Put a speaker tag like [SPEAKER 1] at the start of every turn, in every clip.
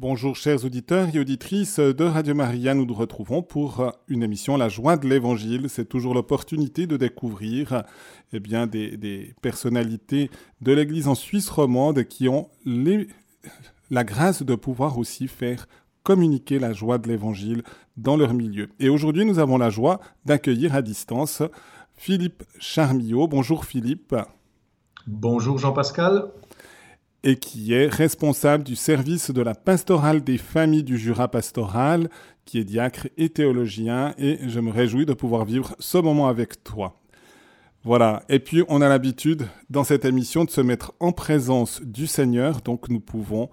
[SPEAKER 1] Bonjour chers auditeurs et auditrices de Radio Maria, nous nous retrouvons pour une émission La joie de l'Évangile. C'est toujours l'opportunité de découvrir eh bien, des, personnalités de l'Église en Suisse romande qui ont la grâce de pouvoir aussi faire communiquer la joie de l'Évangile dans leur milieu. Et aujourd'hui, nous avons la joie d'accueillir à distance Philippe Charmillot. Bonjour Philippe.
[SPEAKER 2] Bonjour Jean-Pascal
[SPEAKER 1] et qui est responsable du service de la pastorale des familles du Jura pastoral, qui est diacre et théologien, et je me réjouis de pouvoir vivre ce moment avec toi. Voilà, et puis on a l'habitude dans cette émission de se mettre en présence du Seigneur, donc nous pouvons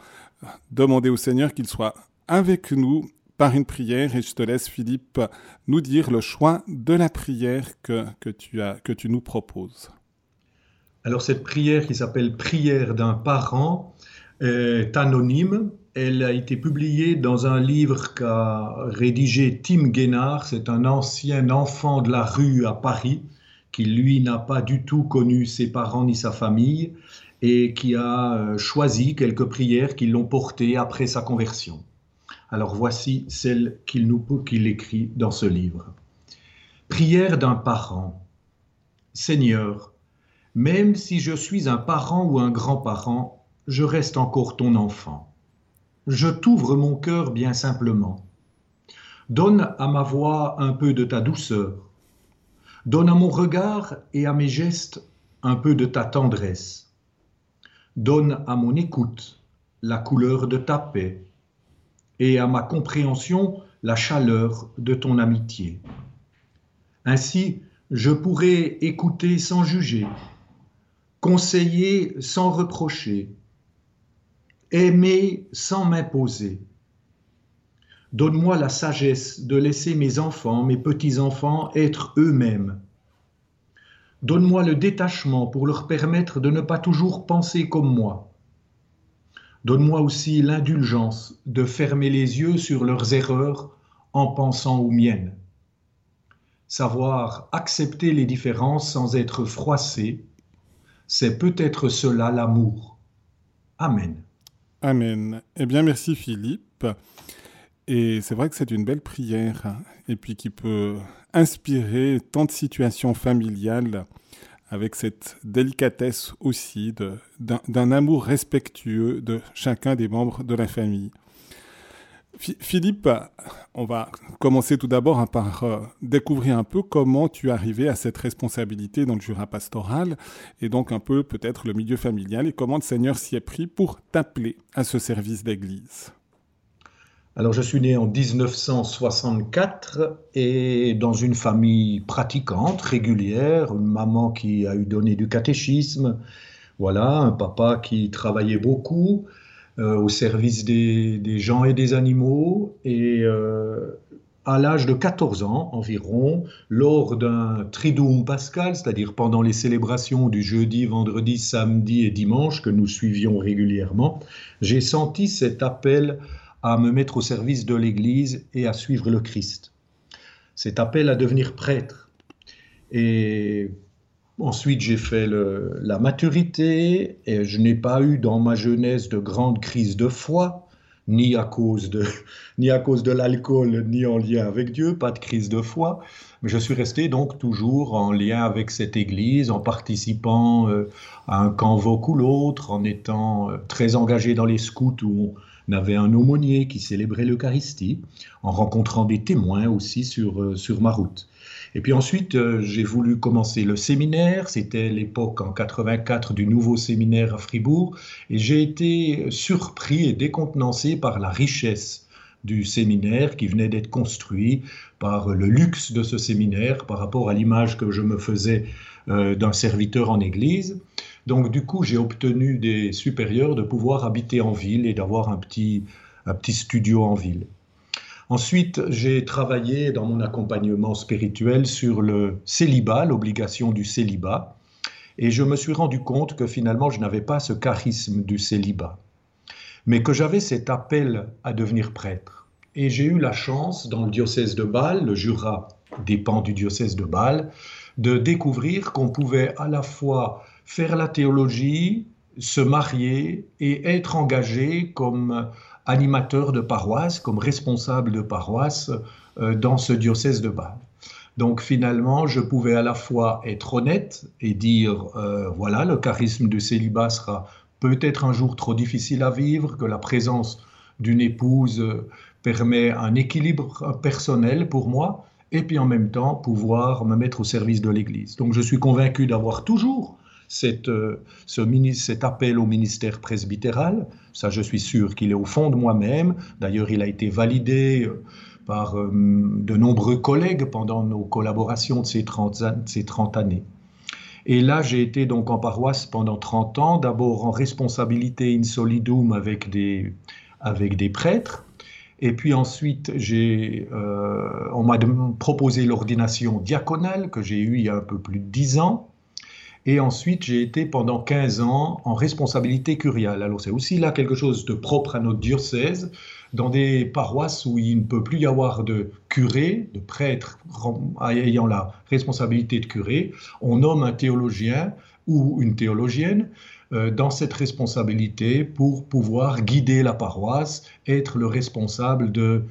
[SPEAKER 1] demander au Seigneur qu'il soit avec nous par une prière, et je te laisse Philippe nous dire le choix de la prière que, que, tu, as, que tu nous proposes.
[SPEAKER 2] Alors cette prière qui s'appelle Prière d'un parent est anonyme. Elle a été publiée dans un livre qu'a rédigé Tim Guénard. C'est un ancien enfant de la rue à Paris qui, lui, n'a pas du tout connu ses parents ni sa famille et qui a euh, choisi quelques prières qui l'ont porté après sa conversion. Alors voici celle qu'il nous qu'il écrit dans ce livre. Prière d'un parent. Seigneur, même si je suis un parent ou un grand-parent, je reste encore ton enfant. Je t'ouvre mon cœur bien simplement. Donne à ma voix un peu de ta douceur. Donne à mon regard et à mes gestes un peu de ta tendresse. Donne à mon écoute la couleur de ta paix et à ma compréhension la chaleur de ton amitié. Ainsi, je pourrai écouter sans juger, conseiller sans reprocher, aimer sans m'imposer. Donne-moi la sagesse de laisser mes enfants, mes petits-enfants, être eux-mêmes. Donne-moi le détachement pour leur permettre de ne pas toujours penser comme moi. Donne-moi aussi l'indulgence de fermer les yeux sur leurs erreurs en pensant aux miennes. Savoir accepter les différences sans être froissé, c'est peut-être cela l'amour. Amen.
[SPEAKER 1] Amen. Eh bien, merci Philippe. Et c'est vrai que c'est une belle prière, hein, et puis qui peut inspirer tant de situations familiales, avec cette délicatesse aussi d'un amour respectueux de chacun des membres de la famille. Philippe, on va commencer tout d'abord hein, par euh, découvrir un peu comment tu es arrivé à cette responsabilité dans le Jura pastoral et donc un peu peut-être le milieu familial et comment le Seigneur s'y est pris pour t'appeler à ce service d'église.
[SPEAKER 2] Alors je suis né en 1964 et dans une famille pratiquante, régulière, une maman qui a eu donné du catéchisme, voilà, un papa qui travaillait beaucoup, au service des, gens et des animaux. Et euh, à l'âge de 14 ans environ, lors d'un triduum pascal, c'est-à-dire pendant les célébrations du jeudi, vendredi, samedi et dimanche que nous suivions régulièrement, j'ai senti cet appel à me mettre au service de l'Église et à suivre le Christ. Cet appel à devenir prêtre. Et Ensuite, j'ai fait la maturité et je n'ai pas eu dans ma jeunesse de grandes crises de foi, ni à cause de, ni à cause de l'alcool, ni en lien avec Dieu, pas de crise de foi. Mais je suis resté donc toujours en lien avec cette Église, en participant euh, à un voc ou l'autre, en étant euh, très engagé dans les scouts où on avait un aumônier qui célébrait l'Eucharistie, en rencontrant des témoins aussi sur, euh, sur ma route. Et puis ensuite, euh, j'ai voulu commencer le séminaire. C'était l'époque en 84 du nouveau séminaire à Fribourg. Et j'ai été surpris et décontenancé par la richesse du séminaire qui venait d'être construit, par le luxe de ce séminaire par rapport à l'image que je me faisais euh, d'un serviteur en église. Donc du coup, j'ai obtenu des supérieurs de pouvoir habiter en ville et d'avoir un petit, un petit studio en ville. Ensuite, j'ai travaillé dans mon accompagnement spirituel sur le célibat, l'obligation du célibat, et je me suis rendu compte que finalement, je n'avais pas ce charisme du célibat, mais que j'avais cet appel à devenir prêtre. Et j'ai eu la chance, dans le diocèse de Bâle, le Jura dépend du diocèse de Bâle, de découvrir qu'on pouvait à la fois faire la théologie, se marier et être engagé comme animateur de paroisse, comme responsable de paroisse dans ce diocèse de Bâle. Donc finalement, je pouvais à la fois être honnête et dire, voilà, le charisme du célibat sera peut-être un jour trop difficile à vivre, que la présence d'une épouse permet un équilibre personnel pour moi, et puis en même temps pouvoir me mettre au service de l'Église. Donc je suis convaincu d'avoir toujours euh, ce, cet appel au ministère presbytéral. Ça, je suis sûr qu'il est au fond de moi-même. D'ailleurs, il a été validé euh, par euh, de nombreux collègues pendant nos collaborations de ces 30, ces 30 années. Et là, j'ai été donc en paroisse pendant 30 ans, d'abord en responsabilité in solidum avec des, avec des prêtres, et puis ensuite, euh, on m'a proposé l'ordination diaconale que j'ai eue il y a un peu plus de 10 ans. Et ensuite, j'ai été pendant 15 ans en responsabilité curiale. Alors c'est aussi là quelque chose de propre à notre diocèse. Dans des paroisses où il ne peut plus y avoir de curé, de prêtre ayant la responsabilité de curé, on nomme un théologien ou une théologienne dans cette responsabilité pour pouvoir guider la paroisse, être le responsable de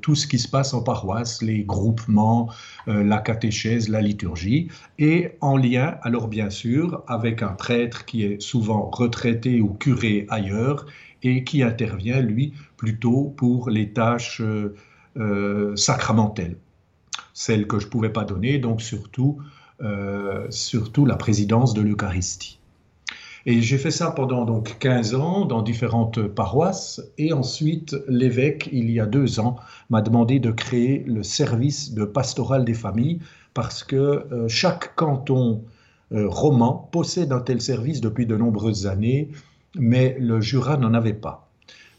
[SPEAKER 2] tout ce qui se passe en paroisse, les groupements, euh, la catéchèse, la liturgie, et en lien, alors bien sûr, avec un prêtre qui est souvent retraité ou curé ailleurs et qui intervient, lui, plutôt pour les tâches euh, sacramentelles, celles que je ne pouvais pas donner, donc surtout, surtout la présidence de l'Eucharistie. Et j'ai fait ça pendant donc 15 ans dans différentes paroisses. Et ensuite, l'évêque, il y a deux ans, m'a demandé de créer le service de pastoral des familles parce que euh, chaque canton euh, roman possède un tel service depuis de nombreuses années, mais le Jura n'en avait pas.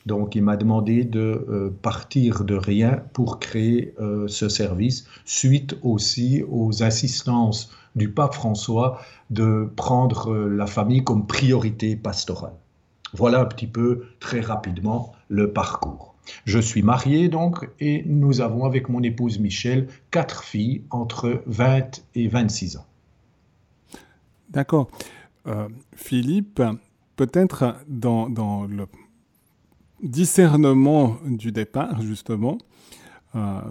[SPEAKER 2] Donc il m'a demandé de euh, partir de rien pour créer ce service, suite aussi aux insistances du pape François de prendre euh, la famille comme priorité pastorale. Voilà un petit peu très rapidement le parcours. Je suis marié donc et nous avons avec mon épouse Michel quatre filles entre 20 et 26 ans.
[SPEAKER 1] D'accord. Euh, Philippe, peut-être dans, dans, le discernement du départ, justement, euh,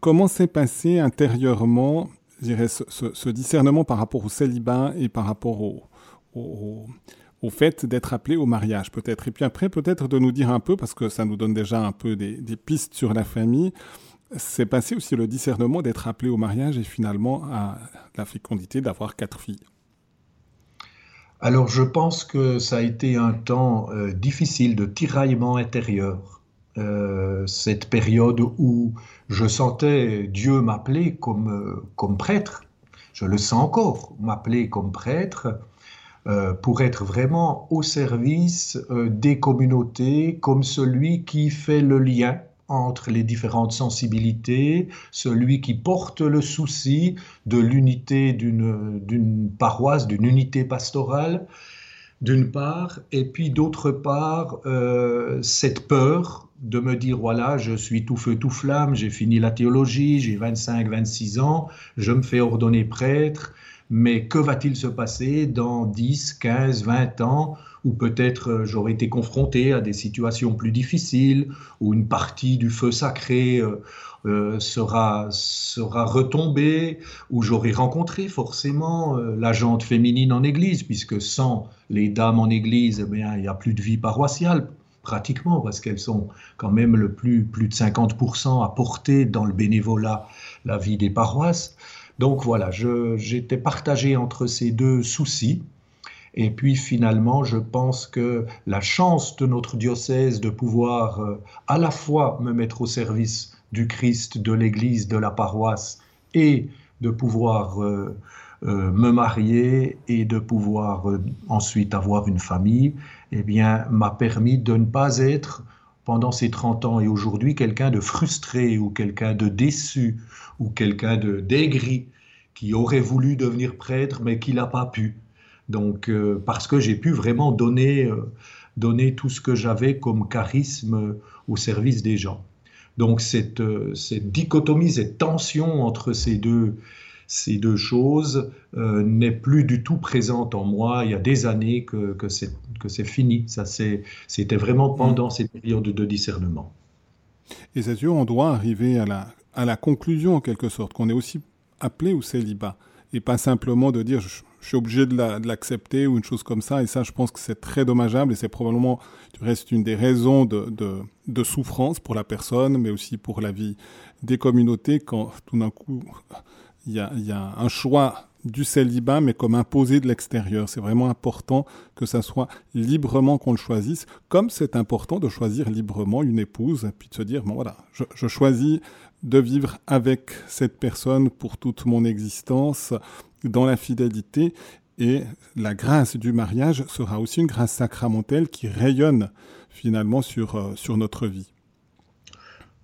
[SPEAKER 1] comment s'est passé intérieurement dirais, ce, discernement par rapport au célibat et par rapport au, au, fait d'être appelé au mariage, peut-être? Et puis après, peut-être de nous dire un peu, parce que ça nous donne déjà un peu des, pistes sur la famille, c'est passé aussi le discernement d'être appelé au mariage et finalement à la fécondité d'avoir quatre filles.
[SPEAKER 2] Alors je pense que ça a été un temps euh, difficile de tiraillement intérieur. Euh, cette période où je sentais Dieu m'appeler comme, euh, comme prêtre, je le sens encore, m'appeler comme prêtre, pour être vraiment au service des communautés, comme celui qui fait le lien entre les différentes sensibilités, celui qui porte le souci de l'unité d'une paroisse, d'une unité pastorale, d'une part, et puis d'autre part, cette peur de me dire, voilà, je suis tout feu, tout flamme, j'ai fini la théologie, j'ai 25, 26 ans, je me fais ordonner prêtre, mais que va-t-il se passer dans 10, 15, 20 ans où peut-être euh, j'aurais été confronté à des situations plus difficiles, où une partie du feu sacré euh, euh, sera, sera retombée, où j'aurais rencontré forcément la jante féminine en Église, puisque sans les dames en Église, eh bien, il n'y a plus de vie paroissiale pratiquement, parce qu'elles sont quand même le plus, plus de 50% à porter dans le bénévolat la vie des paroisses. Donc voilà, j'étais partagé entre ces deux soucis. Et puis finalement, je pense que la chance de notre diocèse de pouvoir euh, à la fois me mettre au service du Christ, de l'Église, de la paroisse, et de pouvoir euh, euh, me marier et de pouvoir ensuite avoir une famille, eh bien, m'a permis de ne pas être, pendant ces 30 ans et aujourd'hui, quelqu'un de frustré ou quelqu'un de déçu ou quelqu'un de d'aigri qui aurait voulu devenir prêtre mais qui n'a pas pu. Donc, euh, parce que j'ai pu vraiment donner, euh, donner tout ce que j'avais comme charisme au service des gens. Donc, cette, euh, cette dichotomie, cette tension entre ces deux, ces deux choses euh, n'est plus du tout présente en moi. Il y a des années que, que c'est fini. Ça, c'était vraiment pendant cette période de discernement.
[SPEAKER 1] Et c'est sûr, on doit arriver à la, à la conclusion en quelque sorte, qu'on est aussi appelé au célibat, et pas simplement de dire je, suis obligé de l'accepter ou une chose comme ça. Et ça, je pense que c'est très dommageable et c'est probablement, tu restes une des raisons de, souffrance pour la personne, mais aussi pour la vie des communautés quand tout d'un coup il y a, un choix du célibat, mais comme imposé de l'extérieur. C'est vraiment important que ça soit librement qu'on le choisisse, comme c'est important de choisir librement une épouse, puis de se dire, bon voilà, je, je choisis de vivre avec cette personne pour toute mon existence, dans la fidélité, et la grâce du mariage sera aussi une grâce sacramentelle qui rayonne finalement sur, euh, sur notre vie.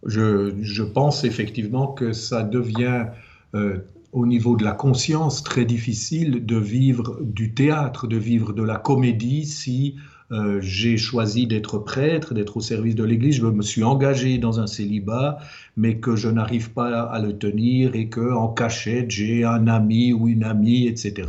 [SPEAKER 2] Je, je, pense effectivement que ça devient euh, au niveau de la conscience très difficile de vivre du théâtre, de vivre de la comédie si euh, j'ai choisi d'être prêtre, d'être au service de l'Église, je me suis engagé dans un célibat, mais que je n'arrive pas à le tenir et que en cachette j'ai un ami ou une amie, etc.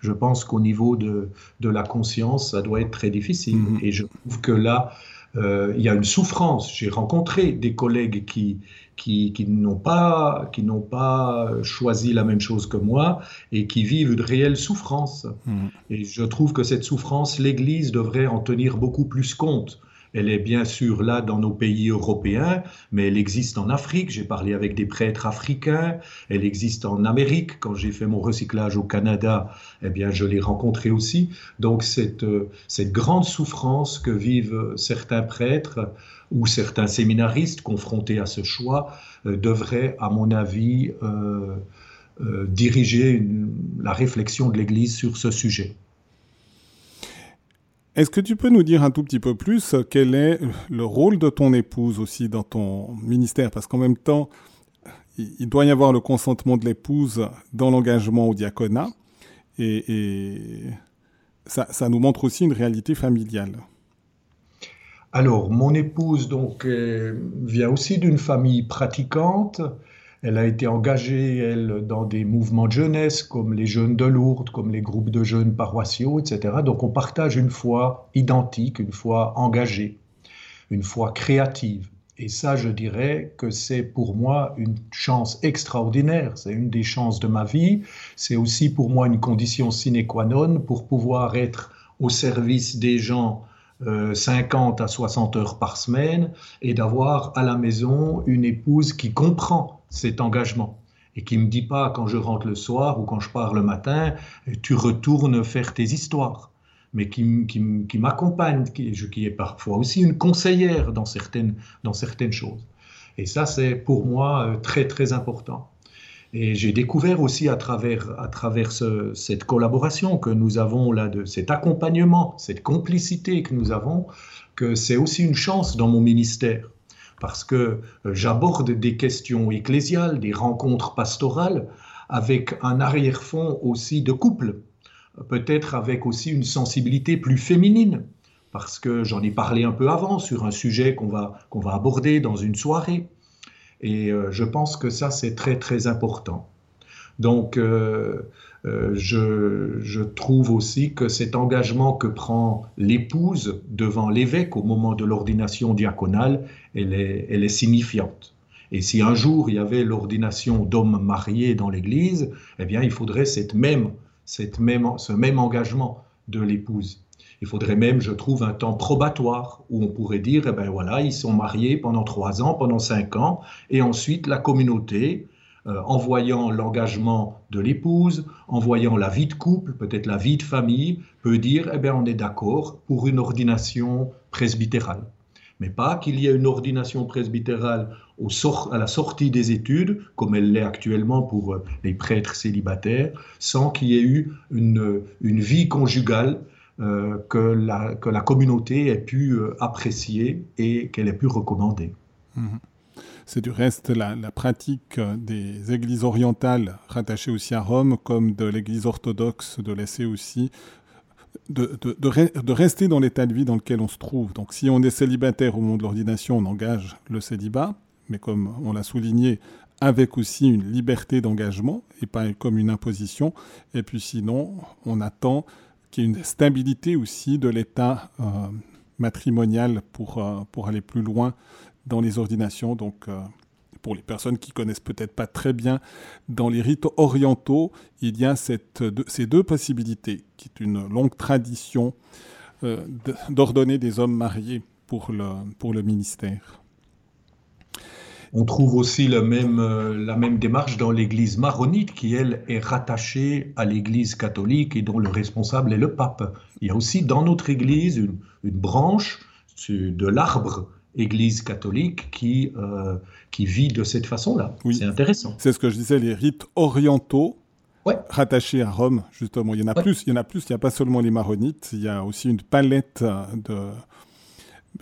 [SPEAKER 2] Je pense qu'au niveau de, de, la conscience, ça doit être très difficile. Mm-hmm. Et je trouve que là, euh, il y a une souffrance. J'ai rencontré des collègues qui, qui, qui n'ont pas, qui n'ont pas choisi la même chose que moi et qui vivent de réelles souffrances. Mmh. Et je trouve que cette souffrance, l'Église devrait en tenir beaucoup plus compte. Elle est bien sûr là dans nos pays européens, mais elle existe en Afrique. J'ai parlé avec des prêtres africains. Elle existe en Amérique. Quand j'ai fait mon recyclage au Canada, eh bien, je l'ai rencontré aussi. Donc, cette, cette grande souffrance que vivent certains prêtres ou certains séminaristes confrontés à ce choix euh, devraient, à mon avis, euh, euh, diriger la réflexion de l'Église sur ce sujet.
[SPEAKER 1] Est-ce que tu peux nous dire un tout petit peu plus quel est le rôle de ton épouse aussi dans ton ministère? Parce qu'en même temps, il doit y avoir le consentement de l'épouse dans l'engagement au diaconat. Et, ça, nous montre aussi une réalité familiale.
[SPEAKER 2] Alors, mon épouse donc euh, vient aussi d'une famille pratiquante. Elle a été engagée, elle, dans des mouvements de jeunesse comme les jeunes de Lourdes, comme les groupes de jeunes paroissiaux, etc. Donc on partage une foi identique, une foi engagée, une foi créative. Et ça, je dirais que c'est pour moi une chance extraordinaire. C'est une des chances de ma vie. C'est aussi pour moi une condition sine qua non pour pouvoir être au service des gens 50 euh, à 60 heures par semaine et d'avoir à la maison une épouse qui comprend cet engagement et qui me dit pas quand je rentre le soir ou quand je pars le matin, tu retournes faire tes histoires, mais qui, m'accompagne, qui, qui, est parfois aussi une conseillère dans certaines, choses. Et ça, c'est pour moi euh, très, très important. Et j'ai découvert aussi à travers, à travers cette collaboration que nous avons là, de cet accompagnement, cette complicité que nous avons, que c'est aussi une chance dans mon ministère. Parce que euh, j'aborde des questions ecclésiales, des rencontres pastorales, avec un arrière-fond aussi de couple, peut-être avec aussi une sensibilité plus féminine, parce que j'en ai parlé un peu avant sur un sujet qu'on va, qu'on va aborder dans une soirée. Et euh, je pense que ça, c'est très, très important. Donc, euh, euh, je, trouve aussi que cet engagement que prend l'épouse devant l'évêque au moment de l'ordination diaconale, elle est, elle est signifiante. Et si un jour il y avait l'ordination d'hommes mariés dans l'Église, eh bien, il faudrait cette même, cette même, ce même engagement de l'épouse. Il faudrait même, je trouve, un temps probatoire où on pourrait dire, eh ben voilà, ils sont mariés pendant trois ans, pendant cinq ans, et ensuite la communauté, euh, en voyant l'engagement de l'épouse, en voyant la vie de couple, peut-être la vie de famille, peut dire, eh bien, on est d'accord pour une ordination presbytérale. Mais pas qu'il y ait une ordination presbytérale à la sortie des études, comme elle l'est actuellement pour euh, les prêtres célibataires, sans qu'il y ait eu une, vie conjugale euh, que, la, communauté ait pu apprécier et qu'elle ait pu recommander. Mhm.
[SPEAKER 1] C'est du reste la, pratique des églises orientales rattachées aussi à Rome, comme de l'église orthodoxe, de laisser aussi de, de, rester dans l'état de vie dans lequel on se trouve. Donc si on est célibataire au moment de l'ordination, on engage le célibat, mais comme on l'a souligné, avec aussi une liberté d'engagement et pas comme une imposition. Et puis sinon, on attend qu'il y ait une stabilité aussi de l'état matrimonial pour, pour aller plus loin dans les ordinations. Donc, pour les personnes qui connaissent peut-être pas très bien, dans les rites orientaux, il y a ces deux possibilités, qui est une longue tradition euh, d'ordonner des hommes mariés pour le, pour le ministère.
[SPEAKER 2] On trouve aussi le même, euh, la même démarche dans l'Église maronite, qui, elle, est rattachée à l'Église catholique et dont le responsable est le pape. Il y a aussi dans notre Église une, une branche de l'arbre Église catholique qui, euh, qui vit de cette façon-là. C'est intéressant.
[SPEAKER 1] C'est ce que je disais, les rites orientaux rattachés à Rome, justement. Il y en a plus, il y en a plus, il n'y a pas seulement les maronites, il y a aussi une palette de...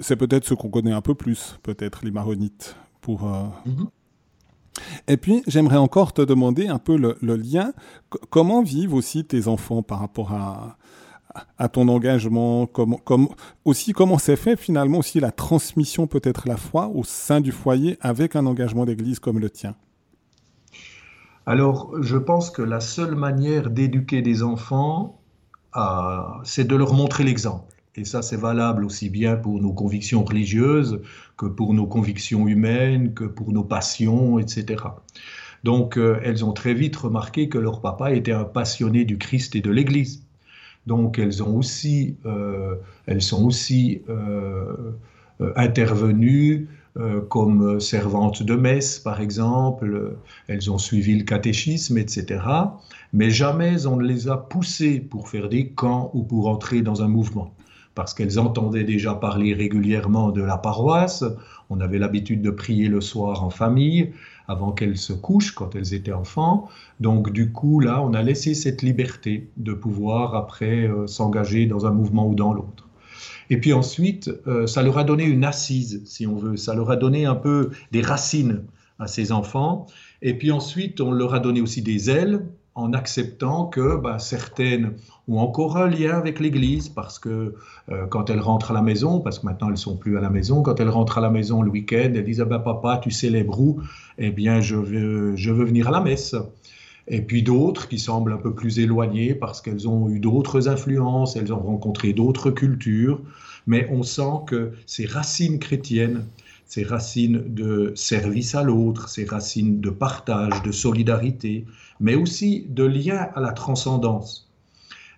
[SPEAKER 1] C'est peut-être ce qu'on connaît un peu plus, peut-être, les maronites, pour... Euh, mhm. Et puis, j'aimerais encore te demander un peu le, le lien. comment vivent aussi tes enfants par rapport à, à ton engagement, comment, aussi comment s'est fait finalement aussi la transmission peut-être la foi au sein du foyer avec un engagement d'église comme le tien?
[SPEAKER 2] Alors, je pense que la seule manière d'éduquer des enfants, euh, c'est de leur montrer l'exemple. Et ça, c'est valable aussi bien pour nos convictions religieuses que pour nos convictions humaines, que pour nos passions, etc. Donc, euh, elles ont très vite remarqué que leur papa était un passionné du Christ et de l'Église. Donc elles, ont aussi, euh, elles sont aussi euh, euh, intervenues comme servantes de messe, par exemple. Elles ont suivi le catéchisme, etc. Mais jamais on ne les a poussées pour faire des camps ou pour entrer dans un mouvement parce qu'elles entendaient déjà parler régulièrement de la paroisse. On avait l'habitude de prier le soir en famille avant qu'elles se couchent quand elles étaient enfants. Donc du coup, là, on a laissé cette liberté de pouvoir après euh, s'engager dans un mouvement ou dans l'autre. Et puis ensuite, euh, ça leur a donné une assise, si on veut. Ça leur a donné un peu des racines à ces enfants. Et puis ensuite, on leur a donné aussi des ailes en acceptant que bah, certaines ont encore un lien avec l'Église, parce que euh, quand elles rentrent à la maison, parce que maintenant elles sont plus à la maison, quand elles rentrent à la maison le week-end, elles disent ah ben, Papa, tu célèbres où? Eh bien, je veux, je veux venir à la messe. Et puis d'autres qui semblent un peu plus éloignées parce qu'elles ont eu d'autres influences, elles ont rencontré d'autres cultures, mais on sent que ces racines chrétiennes, ces racines de service à l'autre, ces racines de partage, de solidarité, mais aussi de lien à la transcendance.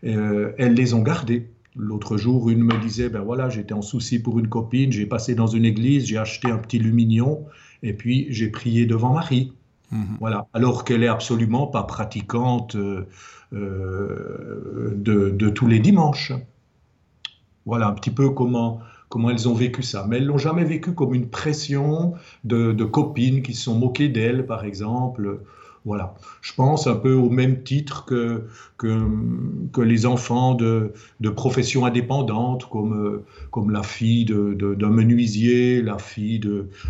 [SPEAKER 2] Euh, elles les ont gardées. L'autre jour, une me disait, ben voilà, j'étais en souci pour une copine, j'ai passé dans une église, j'ai acheté un petit lumignon, et puis j'ai prié devant Marie. Mhm. Voilà, alors qu'elle est absolument pas pratiquante euh, euh, de, tous les dimanches. Voilà un petit peu comment, comment elles ont vécu ça. Mais elles l'ont jamais vécu comme une pression de, de copines qui se sont moquées d'elles, par exemple, voilà. Je pense un peu au même titre que, que, les enfants de, de professions indépendantes, comme, comme la fille d'un menuisier, la fille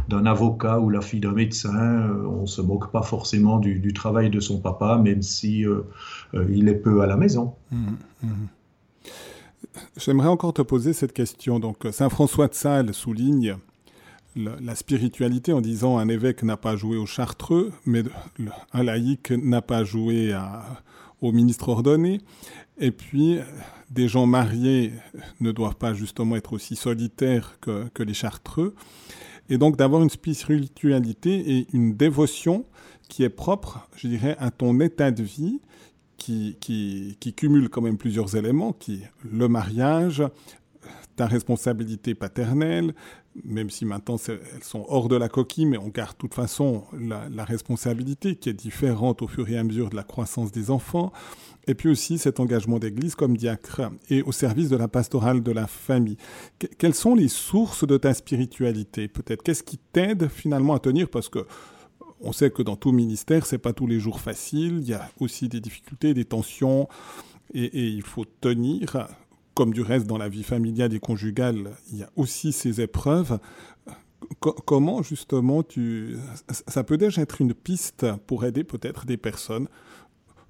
[SPEAKER 2] d'un avocat ou la fille d'un médecin. Euh, on ne se moque pas forcément du, travail de son papa, même si euh, euh, il est peu à la maison. Mmh, mmh.
[SPEAKER 1] J'aimerais encore te poser cette question. Donc, Saint François de Sales souligne la, spiritualité en disant un évêque n'a pas joué au chartreux, mais un laïc n'a pas joué au ministre ordonné. Et puis, des gens mariés ne doivent pas justement être aussi solitaires que, les chartreux. Et donc d'avoir une spiritualité et une dévotion qui est propre, je dirais, à ton état de vie, qui, cumule quand même plusieurs éléments, qui le mariage, ta responsabilité paternelle, même si maintenant elles sont hors de la coquille, mais on garde de toute façon la, responsabilité qui est différente au fur et à mesure de la croissance des enfants, et puis aussi cet engagement d'église comme diacre et au service de la pastorale de la famille. quelles sont les sources de ta spiritualité Peut-être? Qu'est-ce qui t'aide finalement à tenir? Parce que on sait que dans tout ministère, c'est pas tous les jours facile. Il y a aussi des difficultés, des tensions, et, il faut tenir comme du reste dans la vie familiale et conjugale, il y a aussi ces épreuves. comment justement tu... Ça peut déjà être une piste pour aider peut-être des personnes,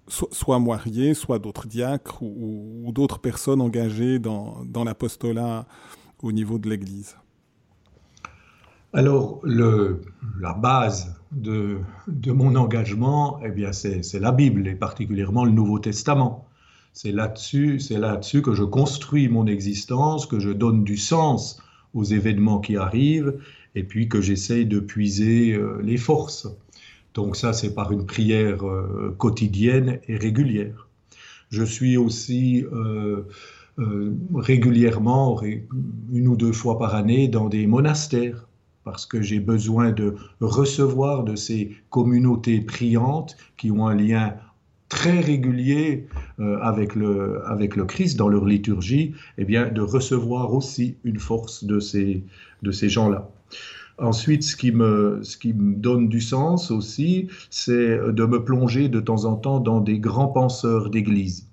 [SPEAKER 1] soit mariées, soit d'autres diacres ou, d'autres personnes engagées dans l'apostolat au niveau de l'Église?
[SPEAKER 2] Alors, le, la base de, de, mon engagement, eh bien, c'est la Bible, et particulièrement le Nouveau Testament. C'est là-dessus, c'est là-dessus que je construis mon existence, que je donne du sens aux événements qui arrivent, et puis que j'essaye de puiser euh, les forces. Donc ça, c'est par une prière euh, quotidienne et régulière. Je suis aussi euh, régulièrement, une ou deux fois par année, dans des monastères parce que j'ai besoin de recevoir de ces communautés priantes qui ont un lien très régulier euh, avec, le, Christ dans leur liturgie, eh bien, de recevoir aussi une force de ces, gens-là. Ensuite, ce qui me donne du sens aussi, c'est de me plonger de temps en temps dans des grands penseurs d'Église.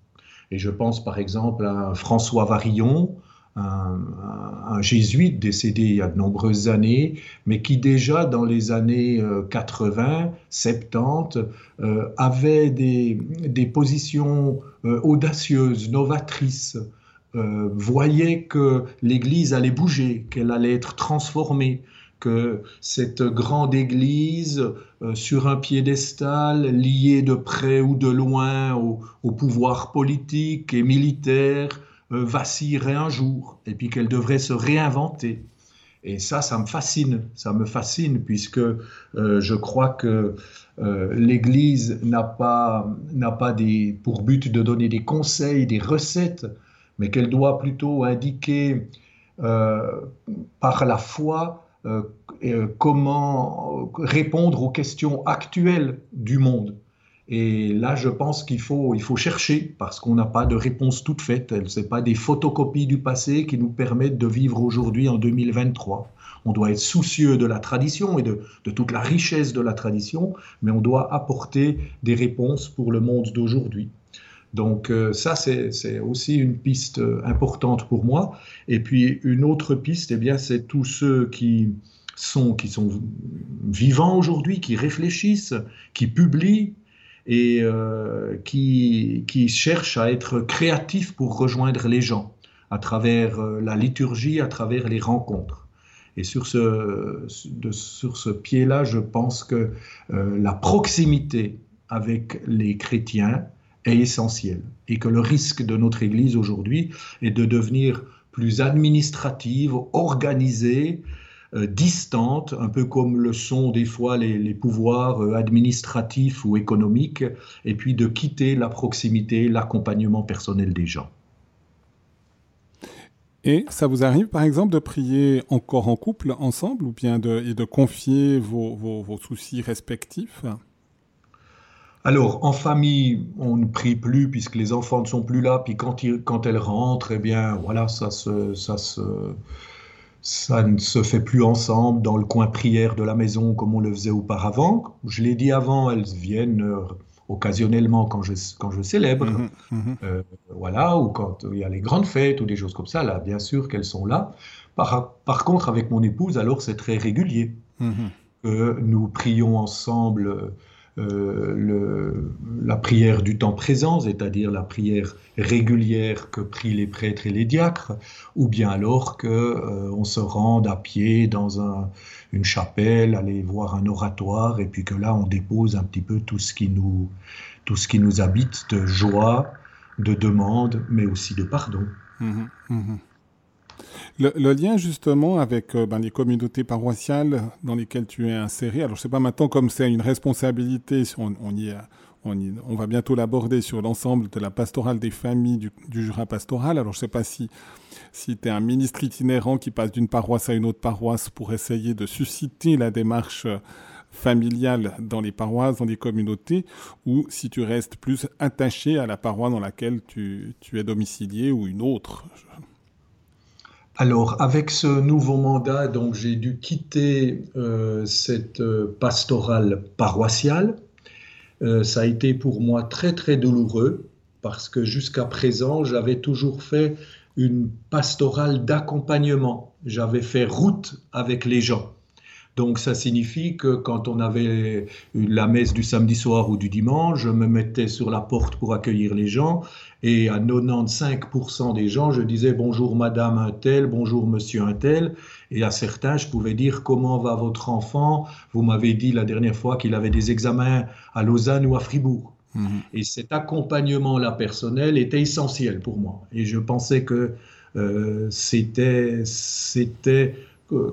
[SPEAKER 2] Et je pense par exemple à François Varillon, un, jésuite décédé il y a de nombreuses années, mais qui déjà dans les années 80, euh, 70, euh, avait des, des positions euh, audacieuses, novatrices, voyait que l'Église allait bouger, qu'elle allait être transformée, que cette grande Église, sur un piédestal, liée de près ou de loin au, pouvoir politique et militaire, vacillerait un jour et puis qu'elle devrait se réinventer. Et ça, ça me fascine, ça me fascine puisque euh, je crois que euh, l'Église n'a pas, n'a pas des, pour but de donner des conseils, des recettes, mais qu'elle doit plutôt indiquer par la foi comment répondre aux questions actuelles du monde. Et là, je pense qu'il faut, il faut chercher parce qu'on n'a pas de réponse toute faite. Ce n'est pas des photocopies du passé qui nous permettent de vivre aujourd'hui en 2023. On doit être soucieux de la tradition et de, toute la richesse de la tradition, mais on doit apporter des réponses pour le monde d'aujourd'hui. Donc euh, ça, c'est aussi une piste importante pour moi. Et puis une autre piste, eh bien, c'est tous ceux qui sont, qui sont vivants aujourd'hui, qui réfléchissent, qui publient, et euh, qui, cherche à être créatif pour rejoindre les gens à travers euh, la liturgie, à travers les rencontres. Et sur ce, sur ce pied-là, je pense que euh, la proximité avec les chrétiens est essentielle et que le risque de notre Église aujourd'hui est de devenir plus administrative, organisée, distante, un peu comme le sont des fois les, pouvoirs euh, administratifs ou économiques, et puis de quitter la proximité, l'accompagnement personnel des gens.
[SPEAKER 1] Et ça vous arrive, par exemple, de prier encore en couple, ensemble, ou bien de, et de confier vos, vos, soucis respectifs?
[SPEAKER 2] Alors, en famille, on ne prie plus puisque les enfants ne sont plus là. Puis quand, quand elles rentrent, eh bien, voilà, ça se, ça se, ça ne se fait plus ensemble dans le coin prière de la maison comme on le faisait auparavant. Je l'ai dit avant, elles viennent euh, occasionnellement quand je, quand je célèbre, mhm, mhm. Euh, voilà, ou quand il y a les grandes fêtes ou des choses comme ça, là, bien sûr qu'elles sont là. Par, par, contre, avec mon épouse, alors c'est très régulier. Mhm. que nous prions ensemble euh, la prière du temps présent, c'est-à-dire la prière régulière que prient les prêtres et les diacres, ou bien alors que euh, on se rende à pied dans un, une chapelle, aller voir un oratoire, et puis que là on dépose un petit peu tout ce qui nous, tout ce qui nous habite de joie, de demande, mais aussi de pardon. Mmh mmh
[SPEAKER 1] le, lien justement avec euh, ben, les communautés paroissiales dans lesquelles tu es inséré, alors je ne sais pas maintenant comme c'est une responsabilité, on, on, y, on, on va bientôt l'aborder sur l'ensemble de la pastorale des familles du, Jura pastoral, alors je ne sais pas si, si tu es un ministre itinérant qui passe d'une paroisse à une autre paroisse pour essayer de susciter la démarche euh, familiale dans les paroisses, dans les communautés, ou si tu restes plus attaché à la paroisse dans laquelle tu, tu es domicilié ou une autre.
[SPEAKER 2] Alors, avec ce nouveau mandat, donc j'ai dû quitter euh, cette euh, pastorale paroissiale. Euh, ça a été pour moi très très douloureux parce que jusqu'à présent, j'avais toujours fait une pastorale d'accompagnement. J'avais fait route avec les gens. Donc ça signifie que quand on avait la messe du samedi soir ou du dimanche, je me mettais sur la porte pour accueillir les gens et à 95% des gens, je disais bonjour madame un tel, bonjour monsieur un tel et à certains, je pouvais dire comment va votre enfant? Vous m'avez dit la dernière fois qu'il avait des examens à Lausanne ou à Fribourg. Mhm. Et cet accompagnement-là personnel était essentiel pour moi. Et je pensais que euh, c'était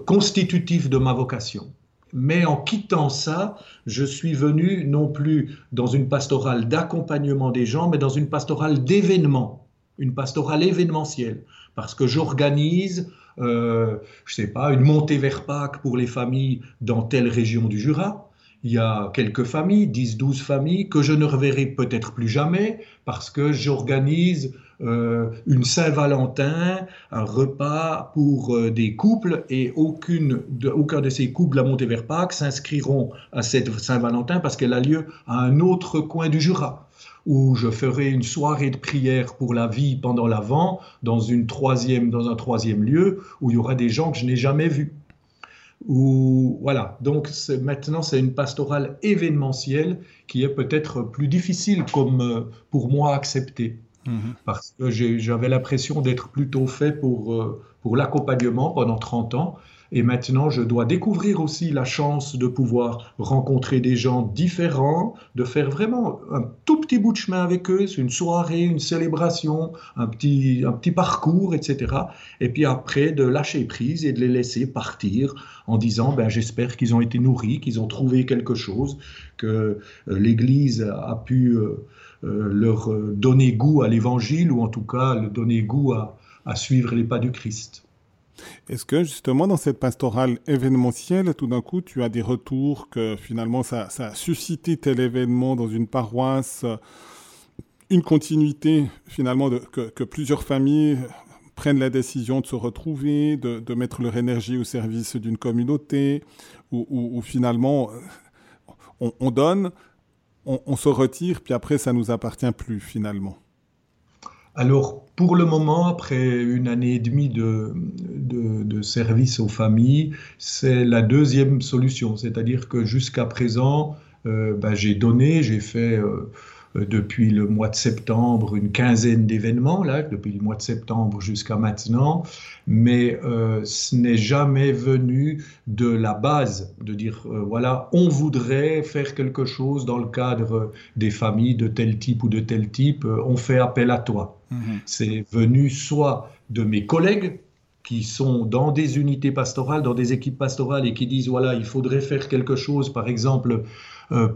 [SPEAKER 2] constitutif de ma vocation. Mais en quittant ça, je suis venu non plus dans une pastorale d'accompagnement des gens, mais dans une pastorale d'événement, une pastorale événementielle, parce que j'organise, euh, je sais pas, une montée vers Pâques pour les familles dans telle région du Jura il y a quelques familles, 10, 12 familles, que je ne reverrai peut-être plus jamais parce que j'organise euh, une Saint-Valentin, un repas pour euh, des couples et aucun de ces couples à Pâques s'inscriront à cette Saint-Valentin parce qu'elle a lieu à un autre coin du Jura où je ferai une soirée de prière pour la vie pendant l'Avent dans un troisième lieu où il y aura des gens que je n'ai jamais vus voilà, donc maintenant c'est une pastorale événementielle qui est peut-être plus difficile comme euh, pour moi à accepter. Mhm. Parce que j'avais l'impression d'être plutôt fait pour, euh, pour l'accompagnement pendant 30 ans et maintenant, je dois découvrir aussi la chance de pouvoir rencontrer des gens différents, de faire vraiment un tout petit bout de chemin avec eux, une soirée, une célébration, un petit, un petit parcours, etc. Et puis après, de lâcher prise et de les laisser partir en disant, ben, j'espère qu'ils ont été nourris, qu'ils ont trouvé quelque chose, que euh, l'Église a pu euh, leur donner goût à l'Évangile, ou en tout cas, leur donner goût à, suivre les pas du Christ.
[SPEAKER 1] Est-ce que justement dans cette pastorale événementielle, tout d'un coup, tu as des retours que finalement ça, a suscité tel événement dans une paroisse, une continuité finalement que, plusieurs familles prennent la décision de se retrouver, de, mettre leur énergie au service d'une communauté, où, finalement on, donne, on, se retire, puis après ça nous appartient plus finalement.
[SPEAKER 2] Alors, pour le moment, après une année et demie de, de, service aux familles, c'est la deuxième solution. C'est-à-dire que jusqu'à présent, euh, ben, j'ai donné, j'ai fait euh, depuis le mois de septembre une quinzaine d'événements, là, depuis le mois de septembre jusqu'à maintenant, mais euh, ce n'est jamais venu de la base, de dire, euh, voilà, on voudrait faire quelque chose dans le cadre des familles de tel type ou de tel type, on fait appel à toi. Mhm. C'est venu soit de mes collègues, qui sont dans des unités pastorales, dans des équipes pastorales et qui disent voilà, il faudrait faire quelque chose, par exemple, euh,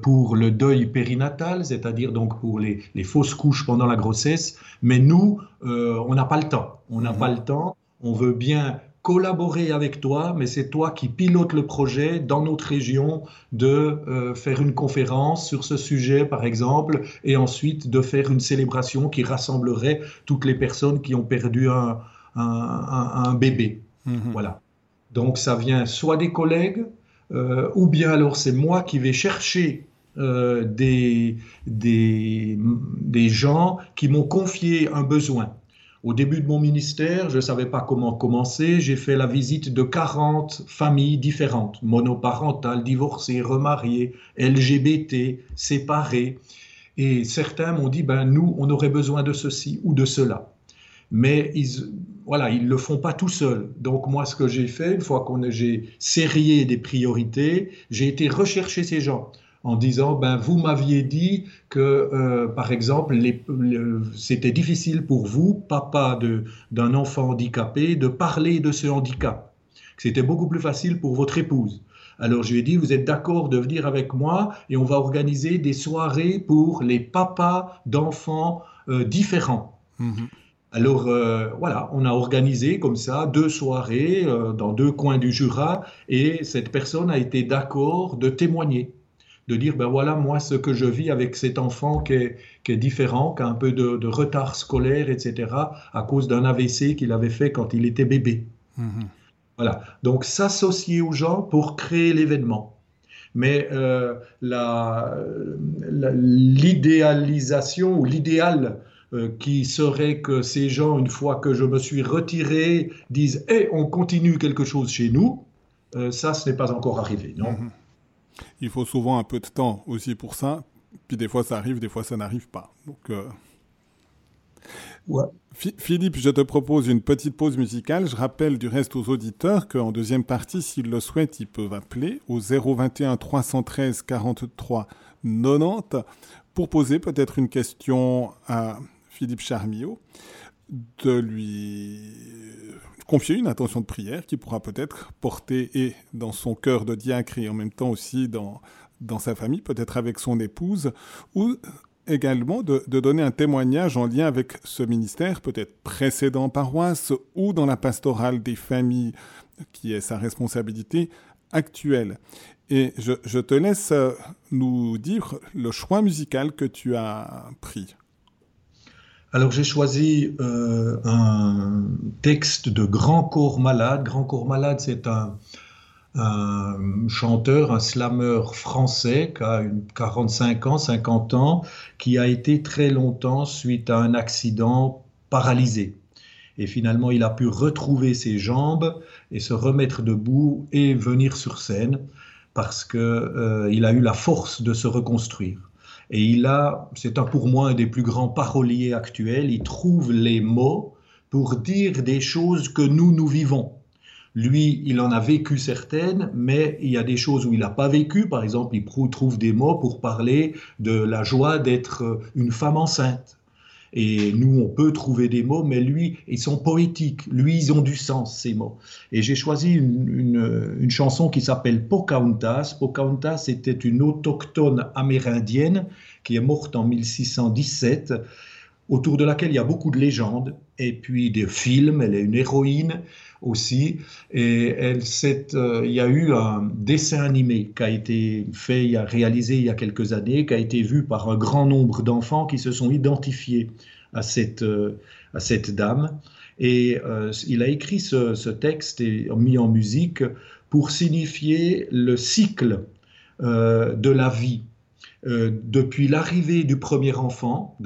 [SPEAKER 2] pour le deuil périnatal, c'est-à-dire donc pour les, fausses couches pendant la grossesse. Mais nous, euh, on n'a pas le temps. On n'a mhm. pas le temps. On veut bien collaborer avec toi, mais c'est toi qui pilote le projet dans notre région de euh, faire une conférence sur ce sujet, par exemple, et ensuite de faire une célébration qui rassemblerait toutes les personnes qui ont perdu un, bébé. Mhm. Voilà. Donc ça vient soit des collègues, euh, ou bien alors c'est moi qui vais chercher euh, des, des, gens qui m'ont confié un besoin. Au début de mon ministère, je ne savais pas comment commencer. J'ai fait la visite de 40 familles différentes, monoparentales, divorcées, remariées, LGBT, séparées. Et certains m'ont dit, ben, nous, on aurait besoin de ceci ou de cela mais ils voilà, ils le font pas tout seuls. Donc moi, ce que j'ai fait, une fois qu'on j'ai sérié des priorités, j'ai été rechercher ces gens en disant ben vous m'aviez dit que euh, par exemple c'était difficile pour vous papa d'un enfant handicapé de parler de ce handicap c'était beaucoup plus facile pour votre épouse alors je lui ai dit vous êtes d'accord de venir avec moi et on va organiser des soirées pour les papas d'enfants euh, différents mm-hmm. Alors euh, voilà, on a organisé comme ça deux soirées euh, dans deux coins du Jura et cette personne a été d'accord de témoigner, de dire ben voilà moi ce que je vis avec cet enfant qui est, différent, qui a un peu de, retard scolaire, etc. à cause d'un AVC qu'il avait fait quand il était bébé. Mhm. Voilà, donc s'associer aux gens pour créer l'événement. Mais euh, l'idéalisation ou l'idéal euh, qui serait que ces gens, une fois que je me suis retiré, disent Eh, on continue quelque chose chez nous. Euh, ça, ce n'est pas encore arrivé, non mhm.
[SPEAKER 1] Il faut souvent un peu de temps aussi pour ça. Puis des fois, ça arrive, des fois, ça n'arrive pas. Donc. Euh, Philippe, je te propose une petite pause musicale. Je rappelle du reste aux auditeurs qu'en deuxième partie, s'ils le souhaitent, ils peuvent appeler au 021 313 43 90 pour poser peut-être une question à Philippe Charmillot, de lui confier une intention de prière qui pourra peut-être porter et dans son cœur de diacre et en même temps aussi dans, dans sa famille, peut-être avec son épouse, ou également de, de, donner un témoignage en lien avec ce ministère, peut-être précédent paroisse ou dans la pastorale des familles, qui est sa responsabilité actuelle. Et je, je te laisse nous dire le choix musical que tu as pris.
[SPEAKER 2] Alors j'ai choisi euh, un texte de Grand Corps Malade. Grand Corps Malade, c'est un, chanteur, un slammer français qui a une 45 ans, 50 ans, qui a été très longtemps, suite à un accident, paralysé. Et finalement, il a pu retrouver ses jambes et se remettre debout et venir sur scène parce qu'il euh, a eu la force de se reconstruire. Et il a, c'est pour moi un des plus grands paroliers actuels, il trouve les mots pour dire des choses que nous, nous vivons. Lui, il en a vécu certaines, mais il y a des choses où il n'a pas vécu. Par exemple, il trouve des mots pour parler de la joie d'être une femme enceinte. Et nous, on peut trouver des mots, mais lui, ils sont poétiques. Lui, ils ont du sens, ces mots. Et j'ai choisi une, chanson qui s'appelle Pocahontas. Pocahontas était une autochtone amérindienne qui est morte en 1617 autour de laquelle il y a beaucoup de légendes et puis des films. Elle est une héroïne aussi. Et elle, euh, il y a eu un dessin animé qui a été fait, réalisé il y a quelques années, qui a été vu par un grand nombre d'enfants qui se sont identifiés à cette, euh, à cette dame. Et euh, il a écrit ce, texte et mis en musique pour signifier le cycle de la vie. depuis l'arrivée du premier enfant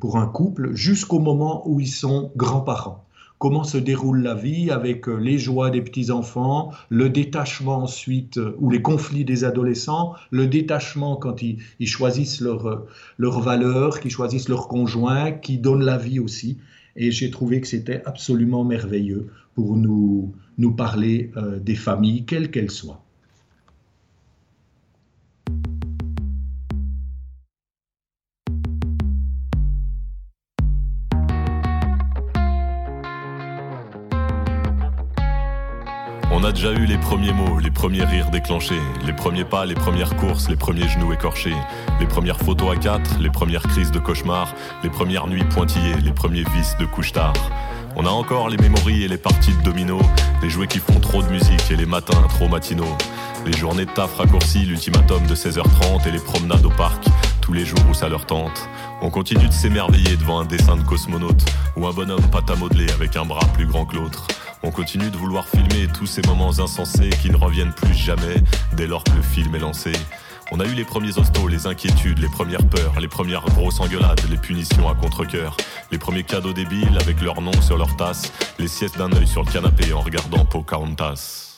[SPEAKER 2] pour un couple jusqu'au moment où ils sont grands-parents comment se déroule la vie avec euh, les joies des petits-enfants, le détachement ensuite, euh, ou les conflits des adolescents, le détachement quand ils, choisissent leurs euh, leur valeurs, qu'ils choisissent leur conjoint, qui donnent la vie aussi. Et j'ai trouvé que c'était absolument merveilleux pour nous, nous parler des familles, quelles qu'elles soient.
[SPEAKER 3] Déjà eu les premiers mots, les premiers rires déclenchés, les premiers pas, les premières courses, les premiers genoux écorchés, les premières photos à quatre, les premières crises de cauchemar, les premières nuits pointillées, les premiers vices de couche tard. On a encore les mémories et les parties de domino, les jouets qui font trop de musique et les matins trop matinaux. Les journées de taf raccourcies, l'ultimatum de 16h30 et les promenades au parc, tous les jours où ça leur tente. On continue de s'émerveiller devant un dessin de cosmonaute ou un bonhomme pâte à modeler avec un bras plus grand que l'autre. On continue de vouloir filmer tous ces moments insensés qui ne reviennent plus jamais dès lors que le film est lancé. On a eu les premiers hostos, les inquiétudes, les premières peurs, les premières grosses engueulades, les punitions à contre-coeur, les premiers cadeaux débiles avec leur nom sur leur tasse, les siestes d'un œil sur le canapé en regardant Pocahontas.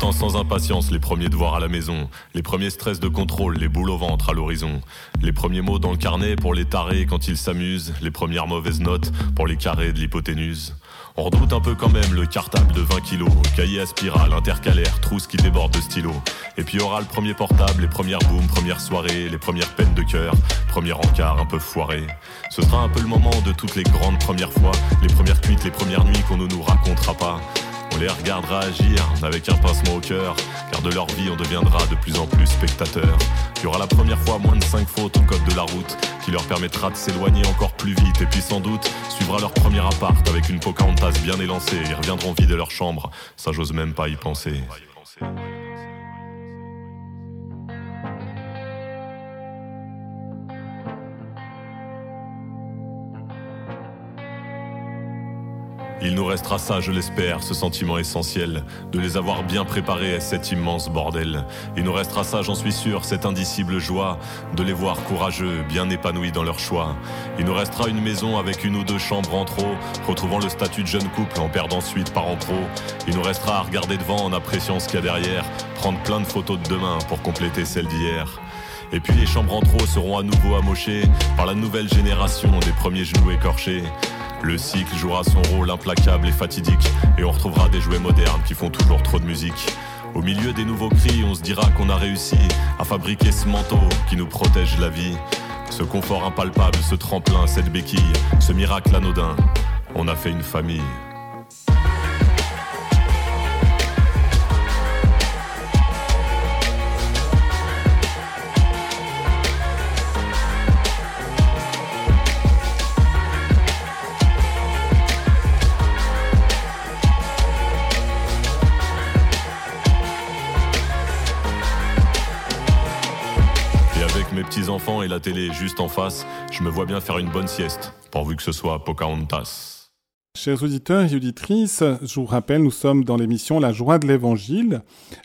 [SPEAKER 3] Sans impatience les premiers devoirs à la maison, les premiers stress de contrôle, les boules au ventre à l'horizon, les premiers mots dans le carnet pour les tarés quand ils s'amusent, les premières mauvaises notes pour les carrés de l'hypoténuse. On redoute un peu quand même le cartable de 20 kilos, cahier à spirale, intercalaire, trousse qui déborde de stylo. Et puis aura le premier portable, les premières booms, premières soirées, les premières peines de cœur, premier encart un peu foiré. Ce sera un peu le moment de toutes les grandes premières fois, les premières cuites, les premières nuits qu'on ne nous racontera pas. On les regardera agir avec un pincement au cœur, car de leur vie on deviendra de plus en plus spectateurs. Il y aura la première fois moins de 5 fautes au code de la route, qui leur permettra de s'éloigner encore plus vite, et puis sans doute suivra leur premier appart avec une Pocahontas bien élancée, ils reviendront vider leur chambre, ça j'ose même pas y penser. Il nous restera ça, je l'espère, ce sentiment essentiel, de les avoir bien préparés à cet immense bordel. Il nous restera ça, j'en suis sûr, cette indicible joie de les voir courageux, bien épanouis dans leur choix. Il nous restera une maison avec une ou deux chambres en trop, retrouvant le statut de jeune couple en perdant suite par en pro. Il nous restera à regarder devant en appréciant ce qu'il y a derrière, prendre plein de photos de demain pour compléter celles d'hier. Et puis les chambres en trop seront à nouveau amochées par la nouvelle génération des premiers genoux écorchés. Le cycle jouera son rôle implacable et fatidique, et on retrouvera des jouets modernes qui font toujours trop de musique. Au milieu des nouveaux cris, on se dira qu'on a réussi à fabriquer ce manteau qui nous protège la vie. Ce confort impalpable, ce tremplin, cette béquille, ce miracle anodin, on a fait une famille. Et la télé juste en face, je me vois bien faire une bonne sieste, pourvu que ce soit Pocahontas.
[SPEAKER 1] Chers auditeurs et auditrices, je vous rappelle, nous sommes dans l'émission La joie de l'Évangile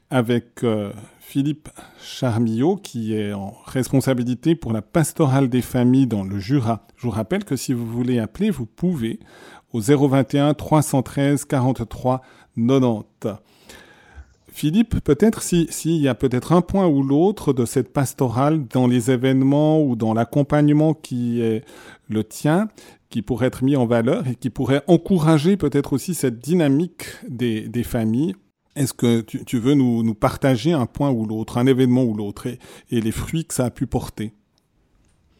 [SPEAKER 1] avec euh, Philippe Charmillot qui est en responsabilité pour la pastorale des familles dans le Jura. Je vous rappelle que si vous voulez appeler, vous pouvez au 021 313 43 90. Philippe, peut-être s'il y a peut-être un point ou l'autre de cette pastorale dans les événements ou dans l'accompagnement qui est le tien, qui pourrait être mis en valeur et qui pourrait encourager peut-être aussi cette dynamique des, familles. Est-ce que tu, veux nous, partager un point ou l'autre, un événement ou l'autre et les fruits que ça a pu porter?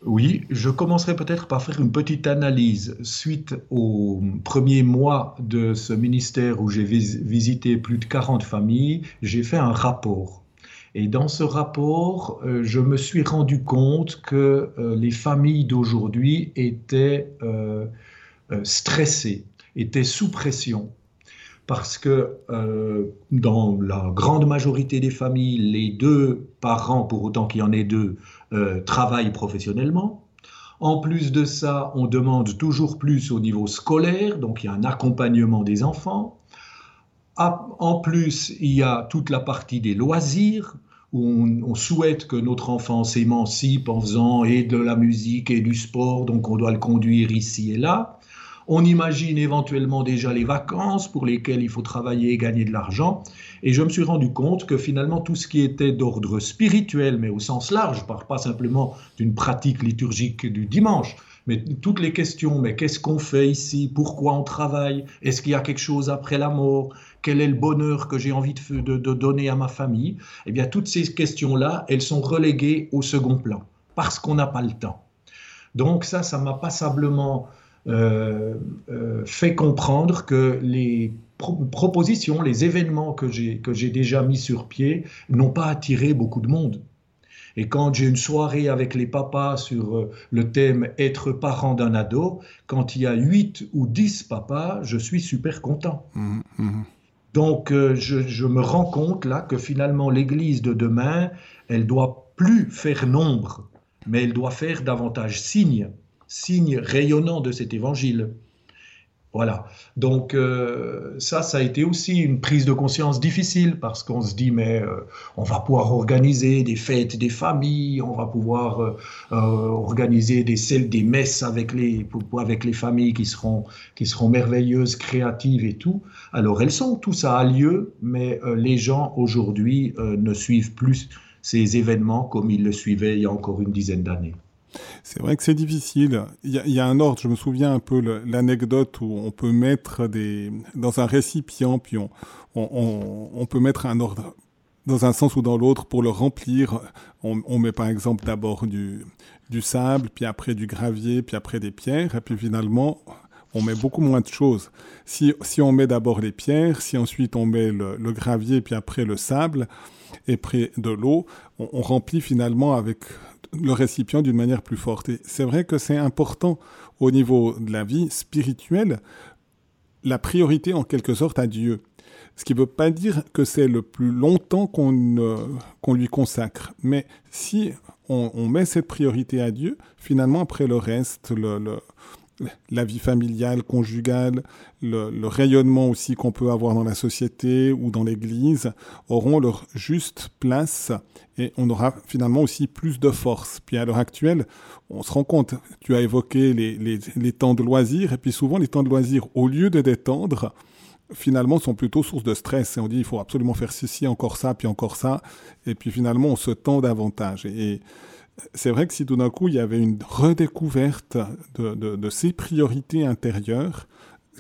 [SPEAKER 2] Oui, je commencerai peut-être par faire une petite analyse suite au premier mois de ce ministère où j'ai visité plus de 40 familles. J'ai fait un rapport. Et dans ce rapport, euh, je me suis rendu compte que euh, les familles d'aujourd'hui étaient euh, stressées, étaient sous pression. Parce que dans la grande majorité des familles, les deux parents, pour autant qu'il y en ait deux, euh, travaillent professionnellement. En plus de ça, on demande toujours plus au niveau scolaire, donc il y a un accompagnement des enfants. En plus, il y a toute la partie des loisirs, où on, on souhaite que notre enfant s'émancipe en faisant et de la musique et du sport, donc on doit le conduire ici et là. On imagine éventuellement déjà les vacances pour lesquelles il faut travailler et gagner de l'argent. Et je me suis rendu compte que finalement tout ce qui était d'ordre spirituel, mais au sens large, pas simplement d'une pratique liturgique du dimanche, mais toutes les questions, mais qu'est-ce qu'on fait ici? Pourquoi on travaille? Est-ce qu'il y a quelque chose après la mort? Quel est le bonheur que j'ai envie de, de, donner à ma famille? Eh bien, toutes ces questions-là, elles sont reléguées au second plan, parce qu'on n'a pas le temps. Donc ça, ça m'a passablement fait comprendre que les propositions, les événements que j'ai déjà mis sur pied n'ont pas attiré beaucoup de monde. Et quand j'ai une soirée avec les papas sur euh, le thème être parent d'un ado, quand il y a 8 ou 10 papas, je suis super content. Mmh, mmh. Donc je, je, me rends compte là que finalement l'Église de demain, elle doit plus faire nombre, mais elle doit faire davantage signe signe rayonnant de cet évangile. Voilà. Donc euh, ça, ça a été aussi une prise de conscience difficile parce qu'on se dit mais euh, on va pouvoir organiser des fêtes des familles, on va pouvoir euh, organiser des des messes avec les familles qui seront merveilleuses, créatives et tout. Alors elles sont, tout ça a lieu, mais les gens aujourd'hui ne suivent plus ces événements comme ils le suivaient il y a encore une dizaine d'années.
[SPEAKER 1] C'est vrai que c'est difficile. Il y, a, un ordre. Je me souviens un peu l'anecdote où on peut mettre des dans un récipient, puis on, on, peut mettre un ordre dans un sens ou dans l'autre pour le remplir. On, on met par exemple d'abord du, du sable, puis après du gravier, puis après des pierres, et puis finalement on met beaucoup moins de choses. Si, si on met d'abord les pierres, si ensuite on met le, gravier, puis après le sable, et après de l'eau, on, remplit finalement avec le récipient d'une manière plus forte. Et c'est vrai que c'est important au niveau de la vie spirituelle, la priorité en quelque sorte à Dieu. Ce qui ne veut pas dire que c'est le plus longtemps qu'on qu'on lui consacre. Mais si on, met cette priorité à Dieu, finalement, après le reste, le, la vie familiale, conjugale, le, rayonnement aussi qu'on peut avoir dans la société ou dans l'Église auront leur juste place et on aura finalement aussi plus de force. Puis à l'heure actuelle, on se rend compte, tu as évoqué les, les, temps de loisirs et puis souvent les temps de loisirs, au lieu de détendre, finalement sont plutôt source de stress et on dit il faut absolument faire ceci, encore ça, puis encore ça et puis finalement on se tend davantage. Et, c'est vrai que si tout d'un coup il y avait une redécouverte de, ses priorités intérieures,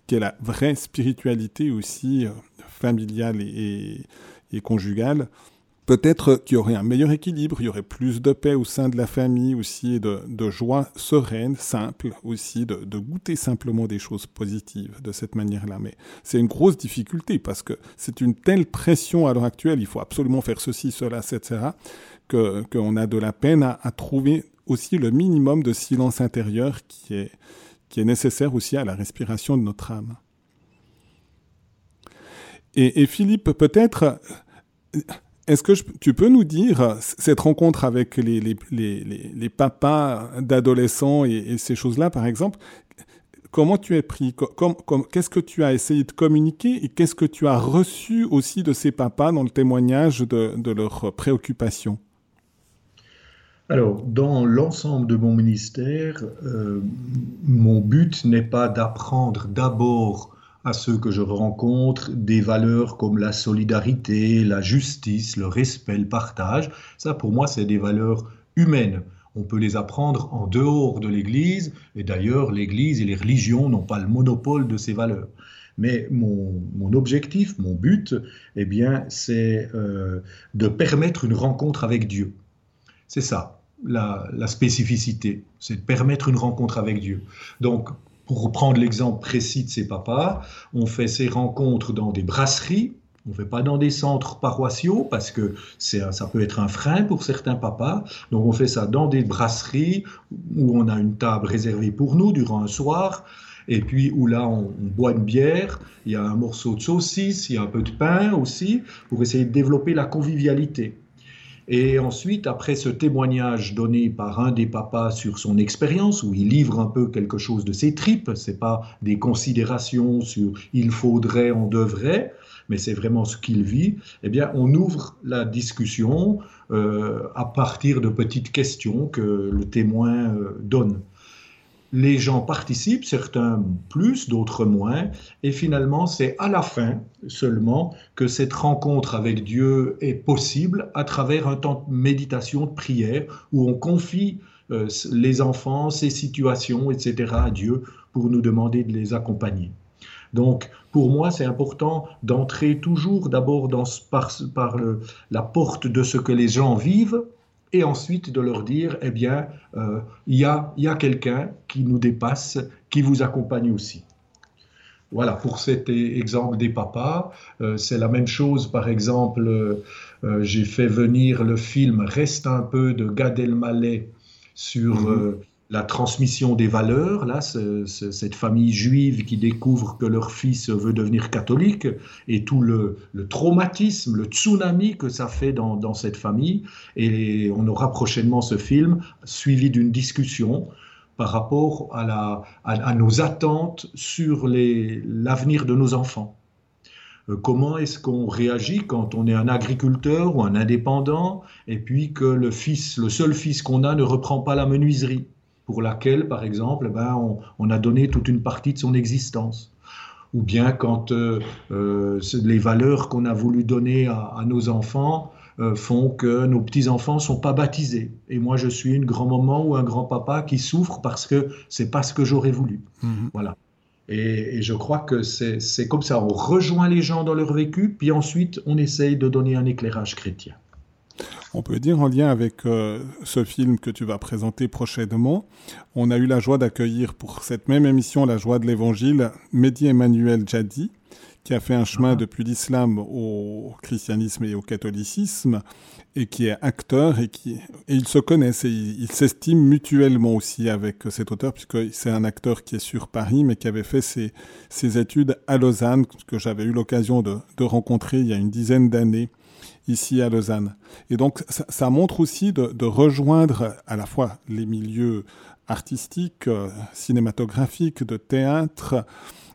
[SPEAKER 1] qui est la vraie spiritualité aussi euh, familiale et, conjugale, Peut-être qu'il y aurait un meilleur équilibre, il y aurait plus de paix au sein de la famille aussi, de, joie sereine, simple aussi, de, goûter simplement des choses positives de cette manière-là. Mais c'est une grosse difficulté parce que c'est une telle pression à l'heure actuelle, il faut absolument faire ceci, cela, etc., qu'on a de la peine à, trouver aussi le minimum de silence intérieur qui est, qui est nécessaire aussi à la respiration de notre âme. Et, Philippe, peut-être est-ce que tu peux nous dire, cette rencontre avec les, les, les, les papas d'adolescents et, ces choses-là, par exemple, comment tu es pris Qu'est-ce que tu as essayé de communiquer et qu'est-ce que tu as reçu aussi de ces papas dans le témoignage de, de leurs préoccupations?
[SPEAKER 2] Alors, dans l'ensemble de mon ministère, euh, mon but n'est pas d'apprendre d'abord à ceux que je rencontre des valeurs comme la solidarité, la justice, le respect, le partage. Ça, pour moi, c'est des valeurs humaines. On peut les apprendre en dehors de l'Église, et d'ailleurs, l'Église et les religions n'ont pas le monopole de ces valeurs. Mais mon, objectif, mon but, eh bien, c'est euh, de permettre une rencontre avec Dieu. C'est ça, la, spécificité, c'est de permettre une rencontre avec Dieu. Donc, pour reprendre l'exemple précis de ces papas, on fait ces rencontres dans des brasseries, on ne fait pas dans des centres paroissiaux parce que ça peut être un frein pour certains papas. Donc on fait ça dans des brasseries où on a une table réservée pour nous durant un soir. Et puis où là on, on boit une bière, il y a un morceau de saucisse, il y a un peu de pain aussi, pour essayer de développer la convivialité. Et ensuite, après ce témoignage donné par un des papas sur son expérience, où il livre un peu quelque chose de ses tripes, c'est pas des considérations sur il faudrait, on devrait, mais c'est vraiment ce qu'il vit, eh bien, on ouvre la discussion euh, à partir de petites questions que le témoin euh, donne les gens participent, certains plus, d'autres moins, et finalement c'est à la fin seulement que cette rencontre avec Dieu est possible à travers un temps de méditation, de prière, où on confie euh, les enfants, ces situations, etc. à Dieu pour nous demander de les accompagner. Donc, pour moi, c'est important d'entrer toujours d'abord par, par la porte de ce que les gens vivent, et ensuite de leur dire, eh bien, euh, il y a, y a quelqu'un qui nous dépasse, qui vous accompagne aussi. Voilà, pour cet e-, exemple des papas, euh, c'est la même chose, par exemple, euh, j'ai fait venir le film Reste un peu de Gad Elmaleh sur mhm la transmission des valeurs, là, cette famille juive qui découvre que leur fils veut devenir catholique, et tout le, traumatisme, le tsunami que ça fait dans, cette famille. Et on aura prochainement ce film suivi d'une discussion par rapport à, nos attentes sur l'avenir de nos enfants. Euh, comment est-ce qu'on réagit quand on est un agriculteur ou un indépendant et puis que le fils, le seul fils qu'on a ne reprend pas la menuiserie? Pour laquelle, par exemple, ben, on, a donné toute une partie de son existence. Ou bien quand euh, euh, les valeurs qu'on a voulu donner à, nos enfants euh, font que nos petits-enfants ne sont pas baptisés. Et moi, je suis une grand-maman ou un grand-papa qui souffre parce que c'est pas ce que j'aurais voulu. Mhm. Voilà. Et, et, je crois que c'est comme ça, on rejoint les gens dans leur vécu, puis ensuite on essaye de donner un éclairage chrétien.
[SPEAKER 1] On peut dire en lien avec euh, ce film que tu vas présenter prochainement, on a eu la joie d'accueillir pour cette même émission La joie de l'évangile Mehdi Emmanuel Jadi, qui a fait un chemin ah. depuis l'islam au christianisme et au catholicisme, et qui est acteur, et, qui, et ils se connaissent, et ils s'estiment mutuellement aussi avec cet auteur, puisque c'est un acteur qui est sur Paris, mais qui avait fait ses, ses études à Lausanne, que j'avais eu l'occasion de, de rencontrer il y a une dizaine d'années ici à Lausanne. Et donc ça, montre aussi de, rejoindre à la fois les milieux artistiques, euh, cinématographiques, de théâtre,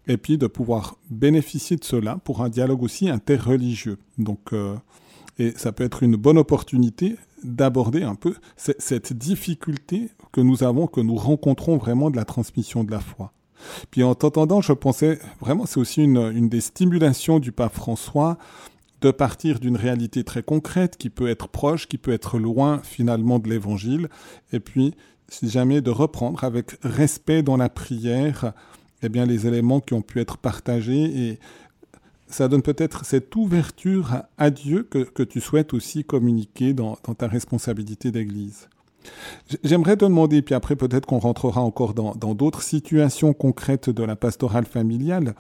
[SPEAKER 1] et puis de pouvoir bénéficier de cela pour un dialogue aussi interreligieux. Donc, euh, et ça peut être une bonne opportunité d'aborder un peu cette difficulté que nous avons, que nous rencontrons vraiment de la transmission de la foi. Puis en t'entendant, je pensais vraiment, c'est aussi une, une des stimulations du pape François de partir d'une réalité très concrète qui peut être proche, qui peut être loin finalement de l'évangile, et puis si jamais de reprendre avec respect dans la prière eh bien, les éléments qui ont pu être partagés et ça donne peut-être cette ouverture à Dieu que, tu souhaites aussi communiquer dans, ta responsabilité d'Église. J'aimerais te demander, puis après peut-être qu'on rentrera encore dans d'autres situations concrètes de la pastorale familiale.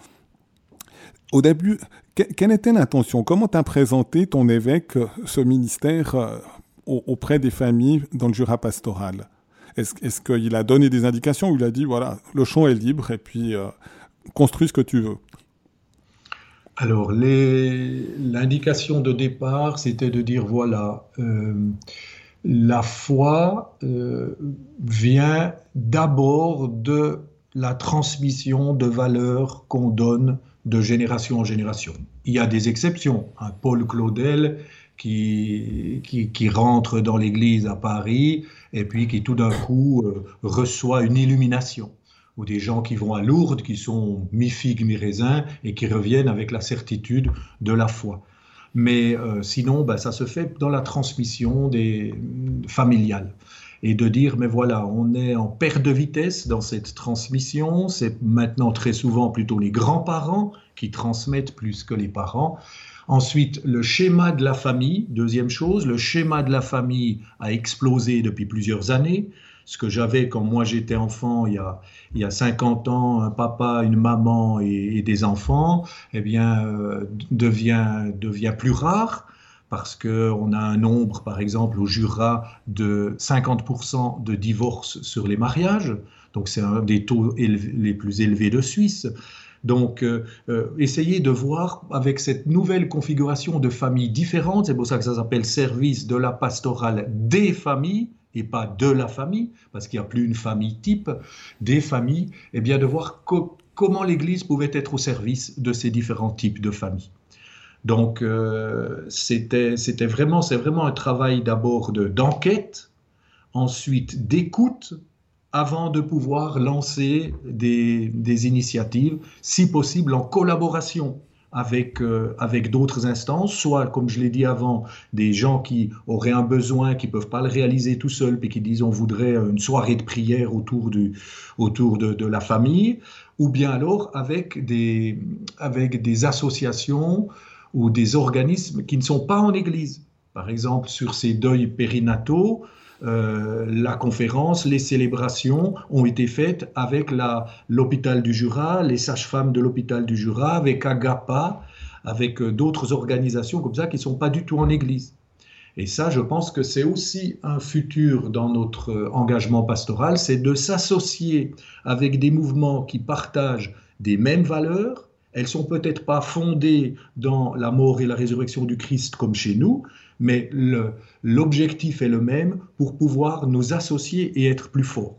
[SPEAKER 1] Au début, quelle était l'intention? Comment t'as présenté ton évêque ce ministère euh, auprès des familles dans le Jura pastoral? Est-ce qu'il a donné des indications ou il a dit, voilà, le champ est libre et puis euh, construis ce que tu veux?
[SPEAKER 2] Alors, l'indication de départ, c'était de dire, voilà, euh, la foi vient d'abord de la transmission de valeurs qu'on donne de génération en génération. Il y a des exceptions. Un Paul Claudel qui, qui, rentre dans l'église à Paris et puis qui tout d'un coup euh, reçoit une illumination. Ou des gens qui vont à Lourdes, qui sont mi-figue, mi-raisin et qui reviennent avec la certitude de la foi. Mais euh, sinon, ben, ça se fait dans la transmission des, familiale et de dire, mais voilà, on est en perte de vitesse dans cette transmission, c'est maintenant très souvent plutôt les grands-parents qui transmettent plus que les parents. Ensuite, le schéma de la famille, deuxième chose, le schéma de la famille a explosé depuis plusieurs années. Ce que j'avais quand moi j'étais enfant, il y, a, il y a 50 ans, un papa, une maman et, des enfants, eh bien, euh, devient, devient plus rare parce qu'on a un nombre, par exemple, au Jura, de 50% de divorces sur les mariages. Donc c'est un des taux les plus élevés de Suisse. Donc, euh, euh, essayez de voir avec cette nouvelle configuration de familles différentes, c'est pour ça que ça s'appelle service de la pastorale des familles et pas de la famille, parce qu'il n'y a plus une famille type, des familles, et eh bien de voir comment l'Église pouvait être au service de ces différents types de familles. Donc, euh, c'était vraiment, c'est vraiment un travail d'abord d'enquête, ensuite d'écoute, avant de pouvoir lancer des, initiatives, si possible en collaboration avec, euh, avec d'autres instances, soit, comme je l'ai dit avant, des gens qui auraient un besoin, qui ne peuvent pas le réaliser tout seuls, puis qui disent on voudrait une soirée de prière autour, du, autour de, de la famille, ou bien alors avec des, avec des associations ou des organismes qui ne sont pas en Église. Par exemple, sur ces deuils périnataux, euh, la conférence, les célébrations ont été faites avec l'hôpital du Jura, les sages-femmes de l'hôpital du Jura, avec Agapa, avec euh, d'autres organisations comme ça qui ne sont pas du tout en Église. Et ça, je pense que c'est aussi un futur dans notre euh, engagement pastoral, c'est de s'associer avec des mouvements qui partagent des mêmes valeurs, elles sont peut-être pas fondées dans la mort et la résurrection du Christ comme chez nous, mais l'objectif est le même pour pouvoir nous associer et être plus forts.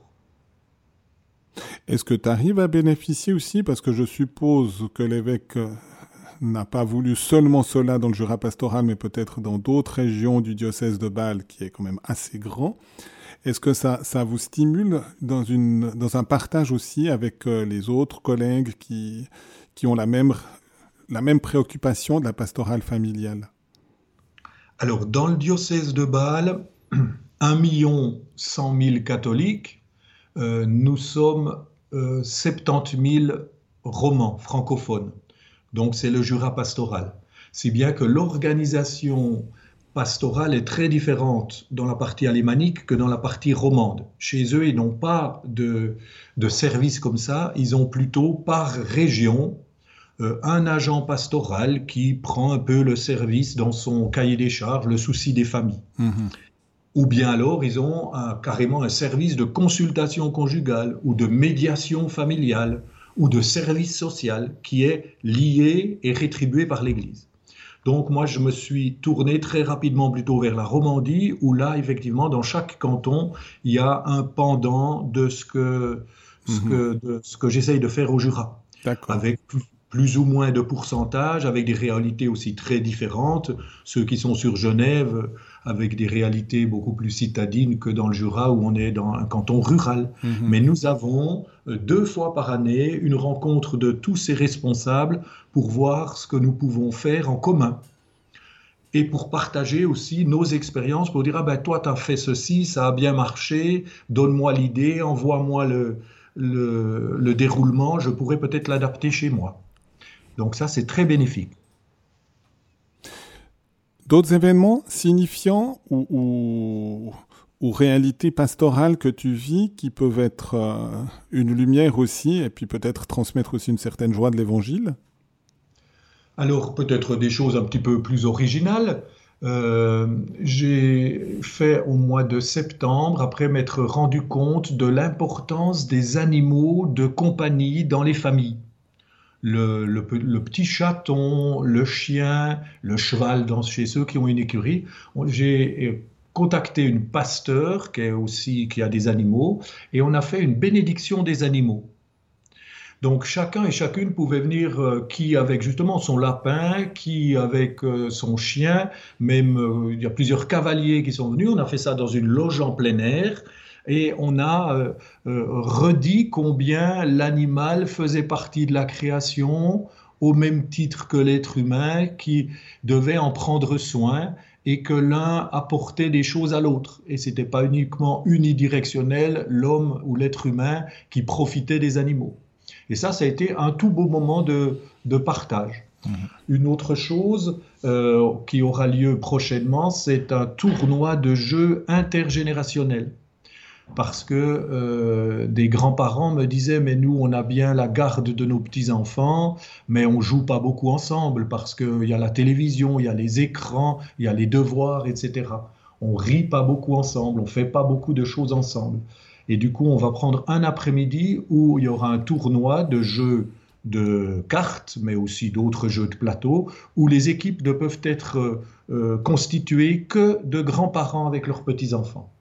[SPEAKER 1] Est-ce que tu arrives à bénéficier aussi, parce que je suppose que l'évêque euh, n'a pas voulu seulement cela dans le Jura pastoral, mais peut-être dans d'autres régions du diocèse de Bâle, qui est quand même assez grand. Est-ce que ça, vous stimule dans un partage aussi avec euh, les autres collègues qui, qui ont la même, la même préoccupation de la pastorale familiale
[SPEAKER 2] Alors, dans le diocèse de Bâle, 1 million 100 000 catholiques, euh, nous sommes 70 euh, 000 romans francophones. Donc, c'est le Jura pastoral. Si bien que l'organisation pastorale est très différente dans la partie alémanique que dans la partie romande. Chez eux, ils n'ont pas de, de service comme ça, ils ont plutôt par région un agent pastoral qui prend un peu le service dans son cahier des charges, le souci des familles. Mhm. Ou bien alors, ils ont carrément un service de consultation conjugale ou de médiation familiale ou de service social qui est lié et rétribué par l'Église. Donc moi, je me suis tourné très rapidement plutôt vers la Romandie, où là, effectivement, dans chaque canton, il y a un pendant de ce que, ce mhm. que, ce que j'essaye de faire au Jura. Avec plus ou moins de pourcentage, avec des réalités aussi très différentes. Ceux qui sont sur Genève, avec des réalités beaucoup plus citadines que dans le Jura, où on est dans un canton rural. Mhm. Mais nous avons euh, deux fois par année une rencontre de tous ces responsables pour voir ce que nous pouvons faire en commun. et pour partager aussi nos expériences, pour dire, ah ben toi, tu as fait ceci, ça a bien marché, donne-moi l'idée, envoie-moi le, le, le, déroulement, je pourrais peut-être l'adapter chez moi. Donc ça, c'est très bénéfique.
[SPEAKER 1] D'autres événements signifiants ou, ou, ou, réalités pastorales que tu vis qui peuvent être euh, une lumière aussi et puis peut-être transmettre aussi une certaine joie de l'évangile?
[SPEAKER 2] Alors peut-être des choses un petit peu plus originales. Euh, j'ai fait au mois de septembre, après m'être rendu compte de l'importance des animaux de compagnie dans les familles le, petit chaton, le chien, le cheval dans, chez ceux qui ont une écurie. J'ai euh, contacté une pasteur qui, est aussi, qui a des animaux et on a fait une bénédiction des animaux. Donc chacun et chacune pouvait venir, euh, qui avec justement son lapin, qui avec euh, son chien, même il y a plusieurs cavaliers qui sont venus. On a fait ça dans une loge en plein air et on a euh, euh, redit combien l'animal faisait partie de la création au même titre que l'être humain qui devait en prendre soin et que l'un apportait des choses à l'autre. Et ce n'était pas uniquement unidirectionnel, l'homme ou l'être humain qui profitait des animaux. Et ça, ça a été un tout beau moment de, partage. Mmh. Une autre chose euh, qui aura lieu prochainement, c'est un tournoi de jeux intergénérationnel parce que euh, des grands-parents me disaient mais nous on a bien la garde de nos petits-enfants mais on joue pas beaucoup ensemble parce qu'il y a la télévision, il y a les écrans, il y a les devoirs, etc. On rit pas beaucoup ensemble, on fait pas beaucoup de choses ensemble. Et du coup on va prendre un après-midi où il y aura un tournoi de jeux de cartes, mais aussi d'autres jeux de plateau, où les équipes ne peuvent être euh, constituées que de grands-parents avec leurs petits-enfants.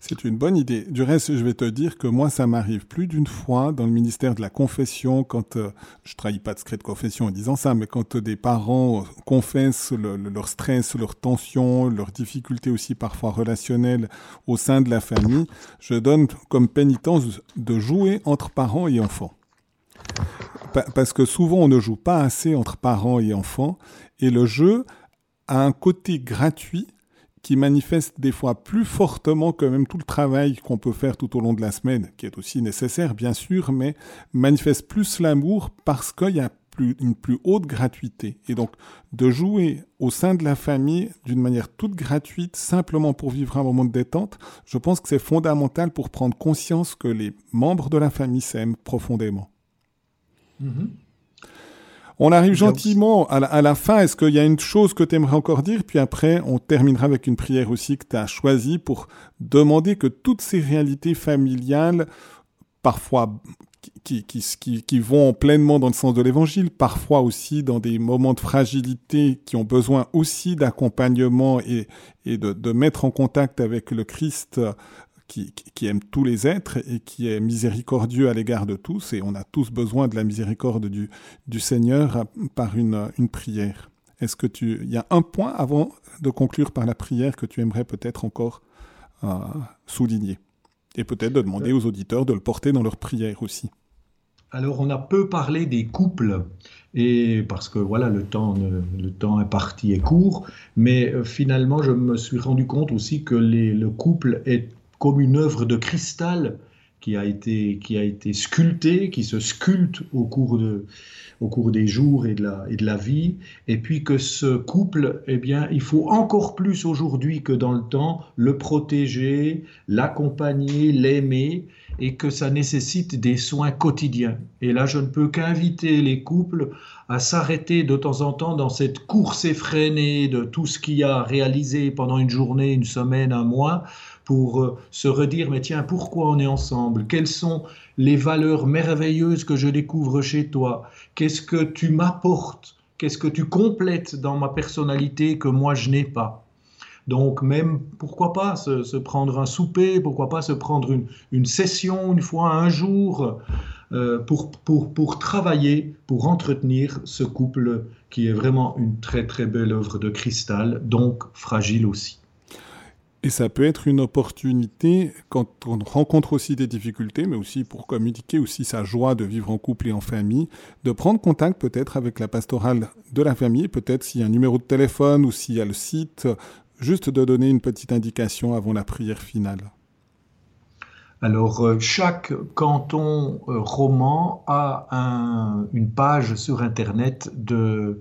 [SPEAKER 1] C'est une bonne idée. Du reste, je vais te dire que moi, ça m'arrive plus d'une fois dans le ministère de la confession, quand euh, je trahis pas de secret de confession en disant ça, mais quand des parents confessent leur stress, leur tension, leurs difficultés aussi parfois relationnelles au sein de la famille, je donne comme pénitence de jouer entre parents et enfants. parce que souvent, on ne joue pas assez entre parents et enfants, et le jeu a un côté gratuit qui manifeste des fois plus fortement que même tout le travail qu'on peut faire tout au long de la semaine, qui est aussi nécessaire bien sûr, mais manifeste plus l'amour parce qu'il y a une plus haute gratuité. Et donc de jouer au sein de la famille d'une manière toute gratuite, simplement pour vivre un moment de détente, je pense que c'est fondamental pour prendre conscience que les membres de la famille s'aiment profondément. Mm-hmm. On arrive gentiment à la, fin. Est-ce qu'il y a une chose que tu aimerais encore dire? Puis après, on terminera avec une prière aussi que tu as choisie pour demander que toutes ces réalités familiales, parfois qui, qui, vont pleinement dans le sens de l'évangile, parfois aussi dans des moments de fragilité qui ont besoin aussi d'accompagnement et, de, de, mettre en contact avec le Christ qui, aime tous les êtres et qui est miséricordieux à l'égard de tous. Et on a tous besoin de la miséricorde du, Seigneur par une, prière. Est-ce que tu, il y a un point avant de conclure par la prière que tu aimerais peut-être encore euh, souligner? Et peut-être de demander aux auditeurs de le porter dans leur prière aussi.
[SPEAKER 2] Alors, on a peu parlé des couples, et parce que voilà, le temps, le temps imparti est court, mais euh, finalement, je me suis rendu compte aussi que le couple est comme une œuvre de cristal qui a été, qui a été sculptée, qui se sculpte au cours, de, au cours des jours et de, la, et de la vie, et puis que ce couple, eh bien, il faut encore plus aujourd'hui que dans le temps le protéger, l'accompagner, l'aimer, et que ça nécessite des soins quotidiens. Et là, je ne peux qu'inviter les couples à s'arrêter de temps en temps dans cette course effrénée de tout ce qu'il y a réalisé pendant une journée, une semaine, un mois, pour euh, se redire, mais tiens, pourquoi on est ensemble? Quelles sont les valeurs merveilleuses que je découvre chez toi? Qu'est-ce que tu m'apportes? Qu'est-ce que tu complètes dans ma personnalité que moi je n'ai pas? Donc même, pourquoi pas se, prendre un souper, pourquoi pas se prendre une, session une fois, un jour, euh, pour, pour, pour travailler, pour entretenir ce couple qui est vraiment une très très belle œuvre de cristal, donc fragile aussi.
[SPEAKER 1] Et ça peut être une opportunité quand on rencontre aussi des difficultés, mais aussi pour communiquer aussi sa joie de vivre en couple et en famille, de prendre contact peut-être avec la pastorale de la famille, peut-être s'il y a un numéro de téléphone ou s'il y a le site, juste de donner une petite indication avant la prière finale.
[SPEAKER 2] Alors, euh, chaque canton euh, roman a une page sur Internet de,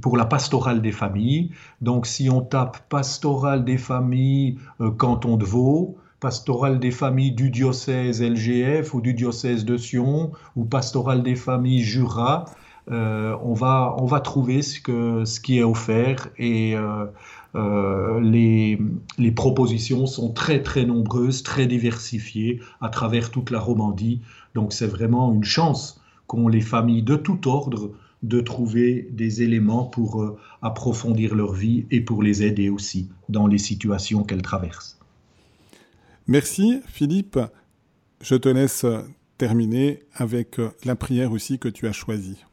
[SPEAKER 2] pour la pastorale des familles. Donc si on tape pastorale des familles euh, canton de Vaud, pastorale des familles du diocèse LGF ou du diocèse de Sion ou pastorale des familles Jura, euh, on, va, on va trouver ce, que, ce qui est offert et euh, les, les, propositions sont très très nombreuses, très diversifiées à travers toute la Romandie. Donc c'est vraiment une chance qu'ont les familles de tout ordre de trouver des éléments pour euh, approfondir leur vie et pour les aider aussi dans les situations qu'elles traversent.
[SPEAKER 1] Merci Philippe. Je te laisse terminer avec euh, la prière aussi que tu as choisie.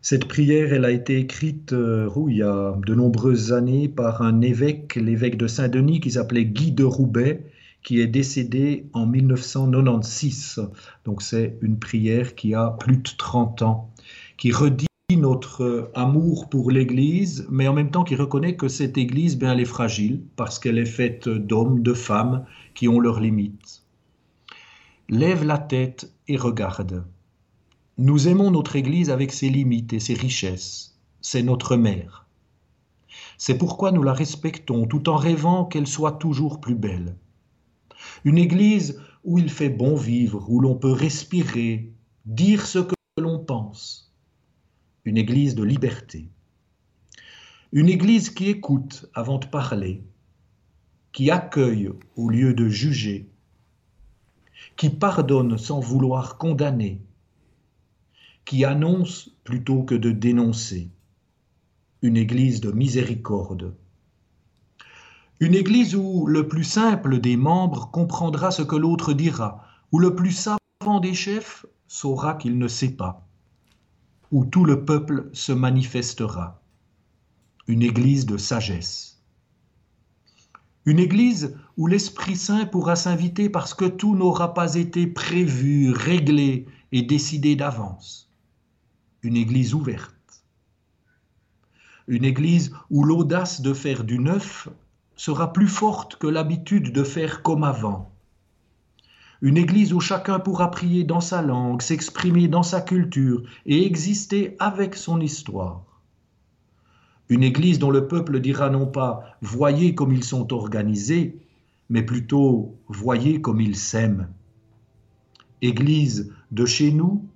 [SPEAKER 2] Cette prière, elle a été écrite euh, il y a de nombreuses années par un évêque, l'évêque de Saint-Denis, qui s'appelait Guy de Roubaix, qui est décédé en 1996. Donc c'est une prière qui a plus de 30 ans qui redit notre amour pour l'Église, mais en même temps qui reconnaît que cette Église, ben, elle est fragile parce qu'elle est faite d'hommes, de femmes qui ont leurs limites. Lève la tête et regarde. Nous aimons notre Église avec ses limites et ses richesses. C'est notre mère. C'est pourquoi nous la respectons tout en rêvant qu'elle soit toujours plus belle. Une Église où il fait bon vivre, où l'on peut respirer, dire ce que l'on pense une église de liberté. Une église qui écoute avant de parler, qui accueille au lieu de juger, qui pardonne sans vouloir condamner, qui annonce plutôt que de dénoncer. Une église de miséricorde. Une église où le plus simple des membres comprendra ce que l'autre dira, où le plus savant des chefs saura qu'il ne sait pas où tout le peuple se manifestera. Une église de sagesse. Une église où l'Esprit Saint pourra s'inviter parce que tout n'aura pas été prévu, réglé et décidé d'avance. Une église ouverte. Une église où l'audace de faire du neuf sera plus forte que l'habitude de faire comme avant une église où chacun pourra prier dans sa langue, s'exprimer dans sa culture et exister avec son histoire. Une église dont le peuple dira non pas voyez comme ils sont organisés, mais plutôt voyez comme ils s'aiment. Église de chez nous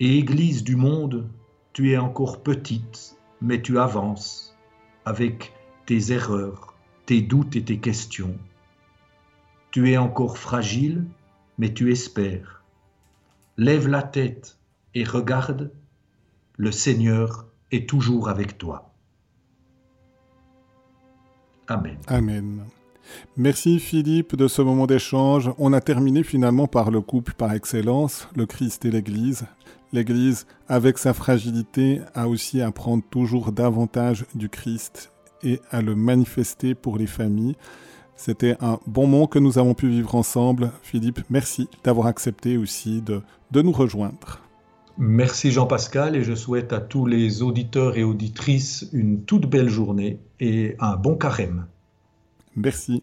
[SPEAKER 2] et Église du monde, tu es encore petite, mais tu avances avec tes erreurs, tes doutes et tes questions. Tu es encore fragile, mais tu espères. Lève la tête et regarde, le Seigneur est toujours avec toi. Amen.
[SPEAKER 1] Amen. Merci Philippe de ce moment d'échange. On a terminé finalement par le couple par excellence, le Christ et l'Église. L'Église, avec sa fragilité, a aussi à prendre toujours davantage du Christ et à le manifester pour les familles. C'était un bon moment que nous avons pu vivre ensemble. Philippe, merci d'avoir accepté aussi de, de nous rejoindre.
[SPEAKER 2] Merci Jean-Pascal et je souhaite à tous les auditeurs et auditrices une toute belle journée et un bon carême.
[SPEAKER 1] Merci.